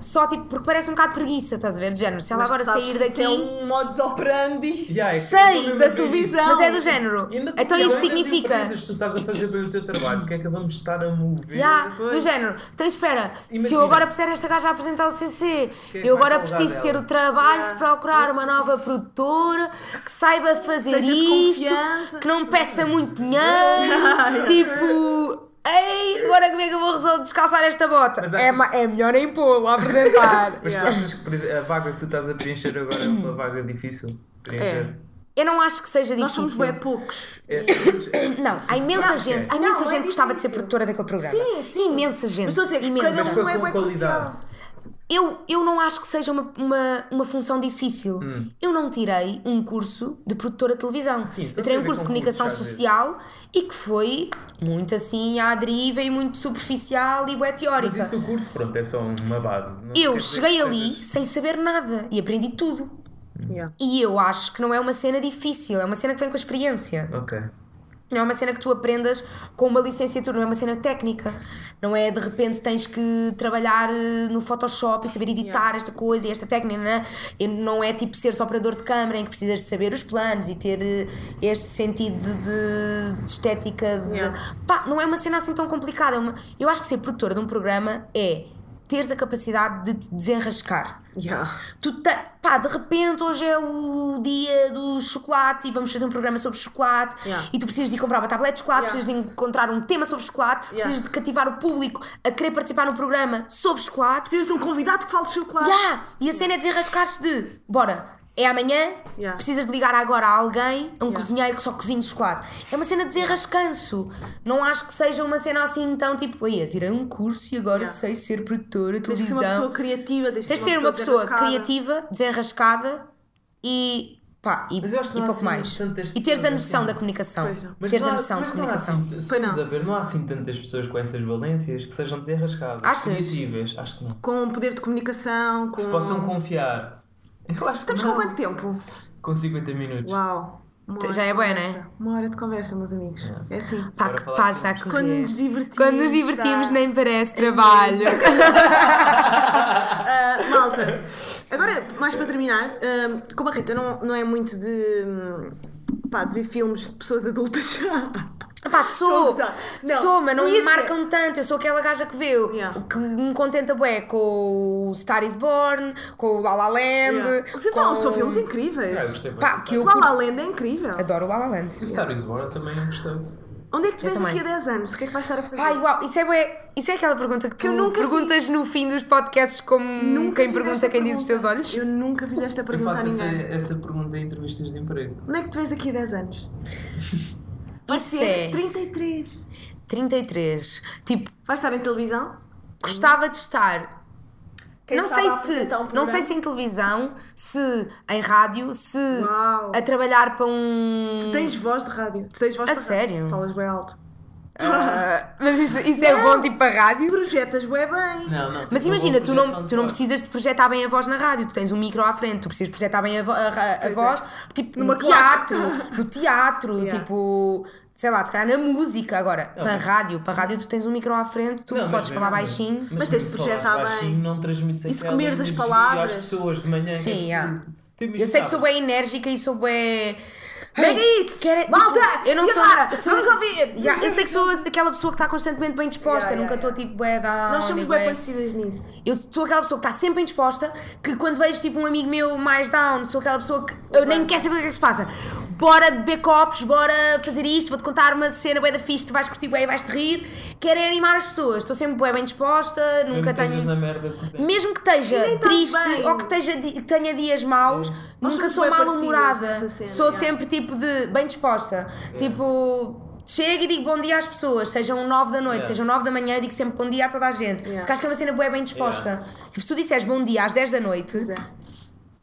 Só tipo, porque parece um bocado preguiça, estás a ver? De género, se ela
Mas
agora sair
que
daqui.
Isso é um modus operandi.
Yeah, é
Sei,
da televisão.
Mas é do género.
E
Então isso significa.
empresas, tu estás a fazer bem o teu trabalho, porque é que vamos estar a mover?
Já, do género. Então espera, se
Imagina.
eu agora puser esta gaja a apresentar o CC,
é que
eu agora preciso ter o trabalho
Yeah.
de procurar uma nova produtora que saiba fazer
Seja
isto, que não me peça muito dinheiro, tipo. Ei, agora como é que eu vou resolver descalçar esta bota?
Mas
É,
achas-
ma- é melhor nem pô a apresentar.
Mas
Yeah.
tu achas que a vaga que tu estás a preencher agora é uma vaga difícil de preencher?
Eu não acho que seja
Nós somos
difícil.
bem poucos.
É, vezes-
Não, há imensa
Não,
gente, há
Não,
imensa
é
gente que gostava de ser
difícil.
produtora daquele programa.
Sim, sim.
Imensa gente.
Mas estou a dizer
imensa.
cada um é bem
qualidade.
comercial.
Eu, eu não acho que seja uma, uma, uma função difícil. Eu não tirei um curso de produtora de televisão.
Sim,
eu tirei um curso de
com
comunicação social e que foi muito assim à deriva e muito superficial e bué teórica.
Mas isso o curso, pronto, é só uma base. Não
Eu cheguei ali
sejas-
sem saber nada e aprendi tudo.
Yeah.
E eu acho que não é uma cena difícil, é uma cena que vem com a experiência.
Ok.
Não é uma cena que tu aprendas com uma licenciatura, não é uma cena técnica. Não é de repente tens que trabalhar eh, no Photoshop e saber editar
Yeah.
esta coisa e esta técnica. Não é? E não é tipo ser só operador de câmara em que precisas de saber os planos e ter eh, este sentido de, de- de estética. de-
Yeah.
Pá, não é uma cena assim tão complicada. É uma- Eu acho que ser produtora de um programa é teres a capacidade de te desenrascar.
Yeah.
Tu te... pá, de repente hoje é o dia do chocolate e vamos fazer um programa sobre chocolate
Yeah.
e tu precisas de ir comprar uma tablete de chocolate,
Yeah.
precisas de encontrar um tema sobre chocolate, precisas de cativar o público a querer participar no programa sobre chocolate.
Precisas de um convidado que fale de chocolate.
Yeah. E a cena é desenrascar-se de bora, é amanhã,
Yeah.
precisas de ligar agora a alguém, a um
Yeah.
cozinheiro que só cozinha chocolate. É uma cena de desenrascanço. Não acho que seja uma cena assim tão tipo, aí, tirei um curso e agora
Yeah.
sei ser produtora,
Tens de ser
televisão.
uma pessoa criativa, tens de
Tens de ser uma pessoa
desenrascada.
criativa, desenrascada e pá, e,
Mas eu acho que
e
há
pouco
assim
mais.
tantas
E teres a noção
assim.
da comunicação.
Mas
Teres
não
a
há-
noção de
há
comunicação.
assim- se
Pois
a ver, não há assim tantas pessoas com essas valências que sejam desenrascadas.
Achas?
Criativas, acho que não.
Com poder de comunicação, com...
Que se possam confiar. Eu acho que
Estamos
não.
com quanto tempo?
Com 50 minutos.
Uau. Uma hora
Já
de
é bué,
conversa.
né?
Uma hora de conversa, meus amigos. É assim.
Pá,
Bora
que
falar
passa a correr.
Quando nos divertimos.
Quando nos divertimos
pá.
nem parece trabalho.
Ah, malta, agora, mais para terminar, ah, como a Rita não, não é muito de, hum, pá, de ver filmes de pessoas adultas,
Pá,
Estou a
sou.
Não,
sou, mas não me marcam tanto. Eu sou aquela gaja que vê,
Yeah.
que me contenta bué com o Star is Born, com o La La Land.
Yeah. Vocês são,
com-
são filmes incríveis.
Ah, bem
Pá, que eu
La La Land é incrível.
Adoro o La La Land.
O Star is Born também gostei.
Onde é que te
Eu
vês daqui a
também.
10 anos? O que é que vais estar a fazer?
Ai, uau, isso é, bué, isso é aquela pergunta que tu
eu nunca
perguntas no fim dos podcasts como
Nunca
quem pergunta quem diz os teus olhos.
Eu nunca fiz esta
Eu
pergunta a
faço essa,
ninguém.
essa pergunta em entrevistas de emprego.
Onde é que te vês daqui a 10 anos? Vais
Isso
ter
é
33.
33. Tipo,
Vais estar em televisão?
gostava de estar não sei se
apresentar um
não sei se em televisão, se em rádio, se
Uau.
a trabalhar para um
Tu tens voz de rádio. Tu tens voz
A sério?
rádio. Falas bem alto.
Ah, mas isso, isso é bom tipo para rádio.
Projetas bem bem.
Não, não.
Mas imagina, tu não, tu não precisas de projetar bem a voz na rádio, tu tens um micro à frente, tu precisas projetar bem a, vo- a- a-
é.
voz, tipo
Numa
no teatro, no teatro,
Yeah.
tipo, sei lá, se calhar na música agora,
Não,
para
mas-
rádio, para rádio tu tens um micro à frente, tu
Não, mas
podes falar
mas-
baixinho.
Mas tens de projetar bem.
Não transmites
E se comeres as palavras?
às pessoas de manhã. é
Sim,
preciso. Tu
Eu sei que sou bem enérgica e sou bem.
Mega hits!
Quero- tipo,
Malta!
eu não
E
sou, eu sou-
Vamos ouvir!
Yeah, eu sei que sou aquela pessoa que está constantemente bem disposta,
Yeah,
nunca
yeah,
estou tipo bué down.
Nós somos bem parecidas nisso.
Eu sou aquela pessoa que está sempre bem disposta, que quando vejo tipo um amigo meu mais down, sou aquela pessoa que eu nem quero saber o que é que se passa. Bora beber copos, bora fazer isto, vou-te contar uma cena bué da fixe, tu vais curtir bué e vais-te rir. Quero é animar as pessoas, estou sempre bué bem disposta, nunca tenho...
na merda.
Mesmo que esteja
estás
triste
bem.
ou que esteja, que tenha dias maus, nunca sou mal-humorada. Sou
yeah.
sempre tipo de bem disposta. Tipo, chego e digo bom dia às pessoas, sejam 9 da noite,
Yeah.
sejam 9 da manhã, eu digo sempre bom dia a toda a gente.
Yeah.
Porque acho que é uma cena bué bem disposta. Tipo, se tu disseres bom dia às 10 da noite,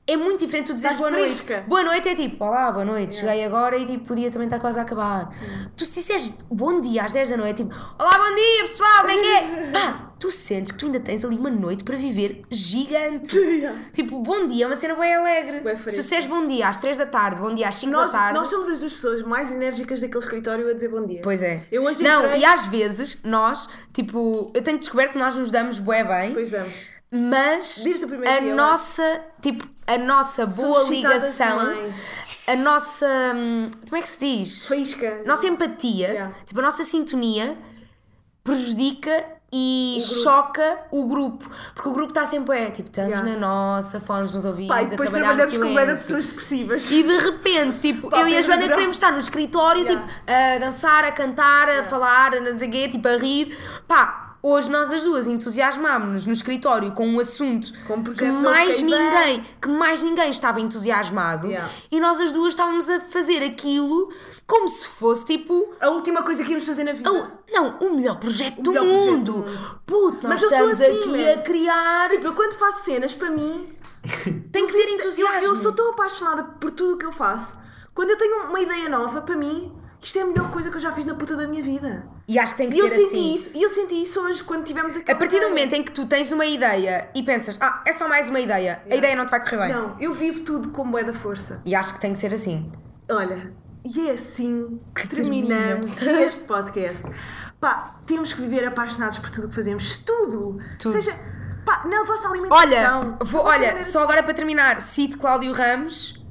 é.
é muito diferente tu dizeres boa
fresca.
noite. Boa noite é tipo, olá, boa noite, cheguei agora e tipo, o dia também está quase a acabar. Tu se disseres bom dia às 10 da noite, tipo, olá, bom dia pessoal, como é que é? Pá, tu sentes que tu ainda tens ali uma noite para viver gigante. Tipo, bom dia é uma cena bem alegre. Se disseres bom dia às 3 da tarde, bom dia às 5
Nós,
da tarde.
nós somos as duas pessoas mais enérgicas daquele escritório a dizer bom dia.
Pois é.
Eu hoje
Não,
entrei-
e às vezes nós, tipo, eu tenho descoberto que nós nos damos bué bem.
Pois vamos.
Mas
Desde o primeiro
a
dia, eu
nossa, tipo, a nossa boa ligação,
demais.
a nossa, hum, como é que se diz?
Faísca.
Nossa empatia,
Yeah.
tipo, a nossa sintonia prejudica e
grupo.
choca o grupo. Porque o grupo está sempre, é, tipo, estamos
Yeah.
na nossa, fones nos ouvidos,
Pá, e
a
depois
trabalhar
trabalhamos com
silêncio.
pessoas depressivas.
E de repente, tipo,
Pá,
eu e a Joana
Durão.
queremos estar no escritório,
Yeah.
tipo, a dançar, a cantar, a falar, a não sei o quê, tipo, a rir. Pá, hoje nós as duas entusiasmámos-nos no escritório com um assunto
Com um
que
projeto
mais ninguém, que mais ninguém estava entusiasmado.
Yeah.
E nós as duas estávamos a fazer aquilo como se fosse, tipo,
A última coisa que íamos fazer na vida.
o- não, o melhor projeto, do,
melhor projeto
mundo.
do mundo.
Puto, nós
Mas eu
estamos
assim,
aqui a criar.
Tipo, eu quando faço cenas, para mim,
tem que ter
eu,
entusiasmo.
eu sou tão apaixonada por tudo o que eu faço. Quando eu tenho uma ideia nova, para mim, isto é a melhor coisa que eu já fiz na puta da minha vida.
E acho que tem que
E eu
ser
senti
assim.
isso, e eu senti isso hoje quando tivemos aqui.
A partir do momento em que tu tens uma ideia e pensas, ah, é só mais uma ideia, a ideia não te vai correr bem.
Não, eu vivo tudo com bué da força.
E acho que tem que ser assim.
Olha, e é assim que, terminamos este podcast. Pá, temos que viver apaixonados por tudo o que fazemos. Tudo.
Tudo.
Seja, pá, na vossa alimentação.
Olha, vou, olha, só agora para terminar, cito Cláudio Ramos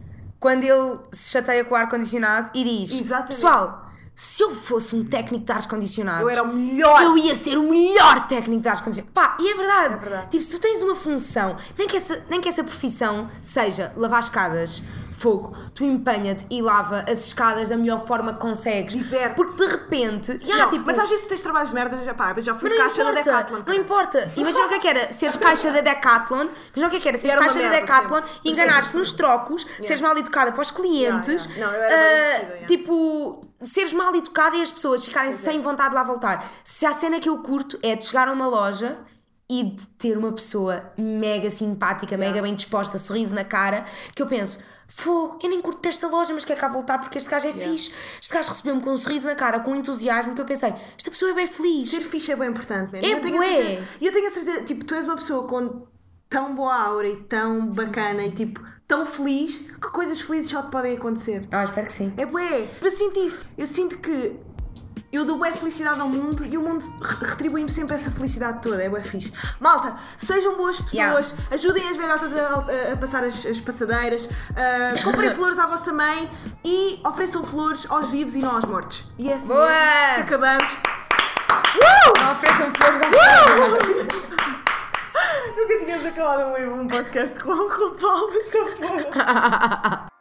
quando ele se chateia com o ar-condicionado e diz:
Exatamente.
Pessoal, se eu fosse um técnico de ar-condicionados,
Eu era o melhor.
eu ia ser o melhor técnico de ar-condicionado. Pá, e é verdade.
É verdade.
Tipo, se tu tens uma função, nem que essa, nem que essa profissão seja lavar escadas, fogo, tu empenha-te e lava as escadas da melhor forma que consegues.
Diverte.
Porque de repente.
Não,
Yeah, tipo,
mas às vezes tens trabalhos de merda, já, pá, já fui
não
caixa
importa,
da Decathlon.
Não importa. Imagina o que é que era seres caixa da Decathlon. Imagina o que é que era seres caixa da Decathlon,
sempre.
enganares-te nos trocos, seres mal educada para os clientes.
Yeah, yeah. Não, yeah.
Tipo, seres mal educada e as pessoas ficarem sem vontade de lá voltar. Se a cena que eu curto é de chegar a uma loja e de ter uma pessoa mega simpática, mega bem disposta, sorriso na cara, que eu penso. Fogo, eu nem curto desta loja, mas quer cá voltar porque este gajo é fixe. Este gajo recebeu-me com um sorriso na cara, com entusiasmo, que eu pensei, esta pessoa é bem feliz.
Ser fixe é bem importante mesmo.
É
eu tenho certeza- E eu tenho a certeza, tipo, tu és uma pessoa com tão boa aura e tão bacana e tipo, tão feliz, que coisas felizes só te podem acontecer.
Ah, espero que sim.
É bué. Eu sinto isso. Eu sinto que eu dou bué felicidade ao mundo e o mundo re- retribui-me sempre essa felicidade toda. É bué fixe. Malta, sejam boas pessoas,
Yeah.
ajudem as velhotas a, a- a passar as, as passadeiras, ah, comprem flores à vossa mãe e ofereçam flores aos vivos e não aos mortos. E é assim
Boa!
mesmo que acabamos.
Não ofereçam flores à
Nunca tínhamos acabado um, um podcast com, com palmas tão boa.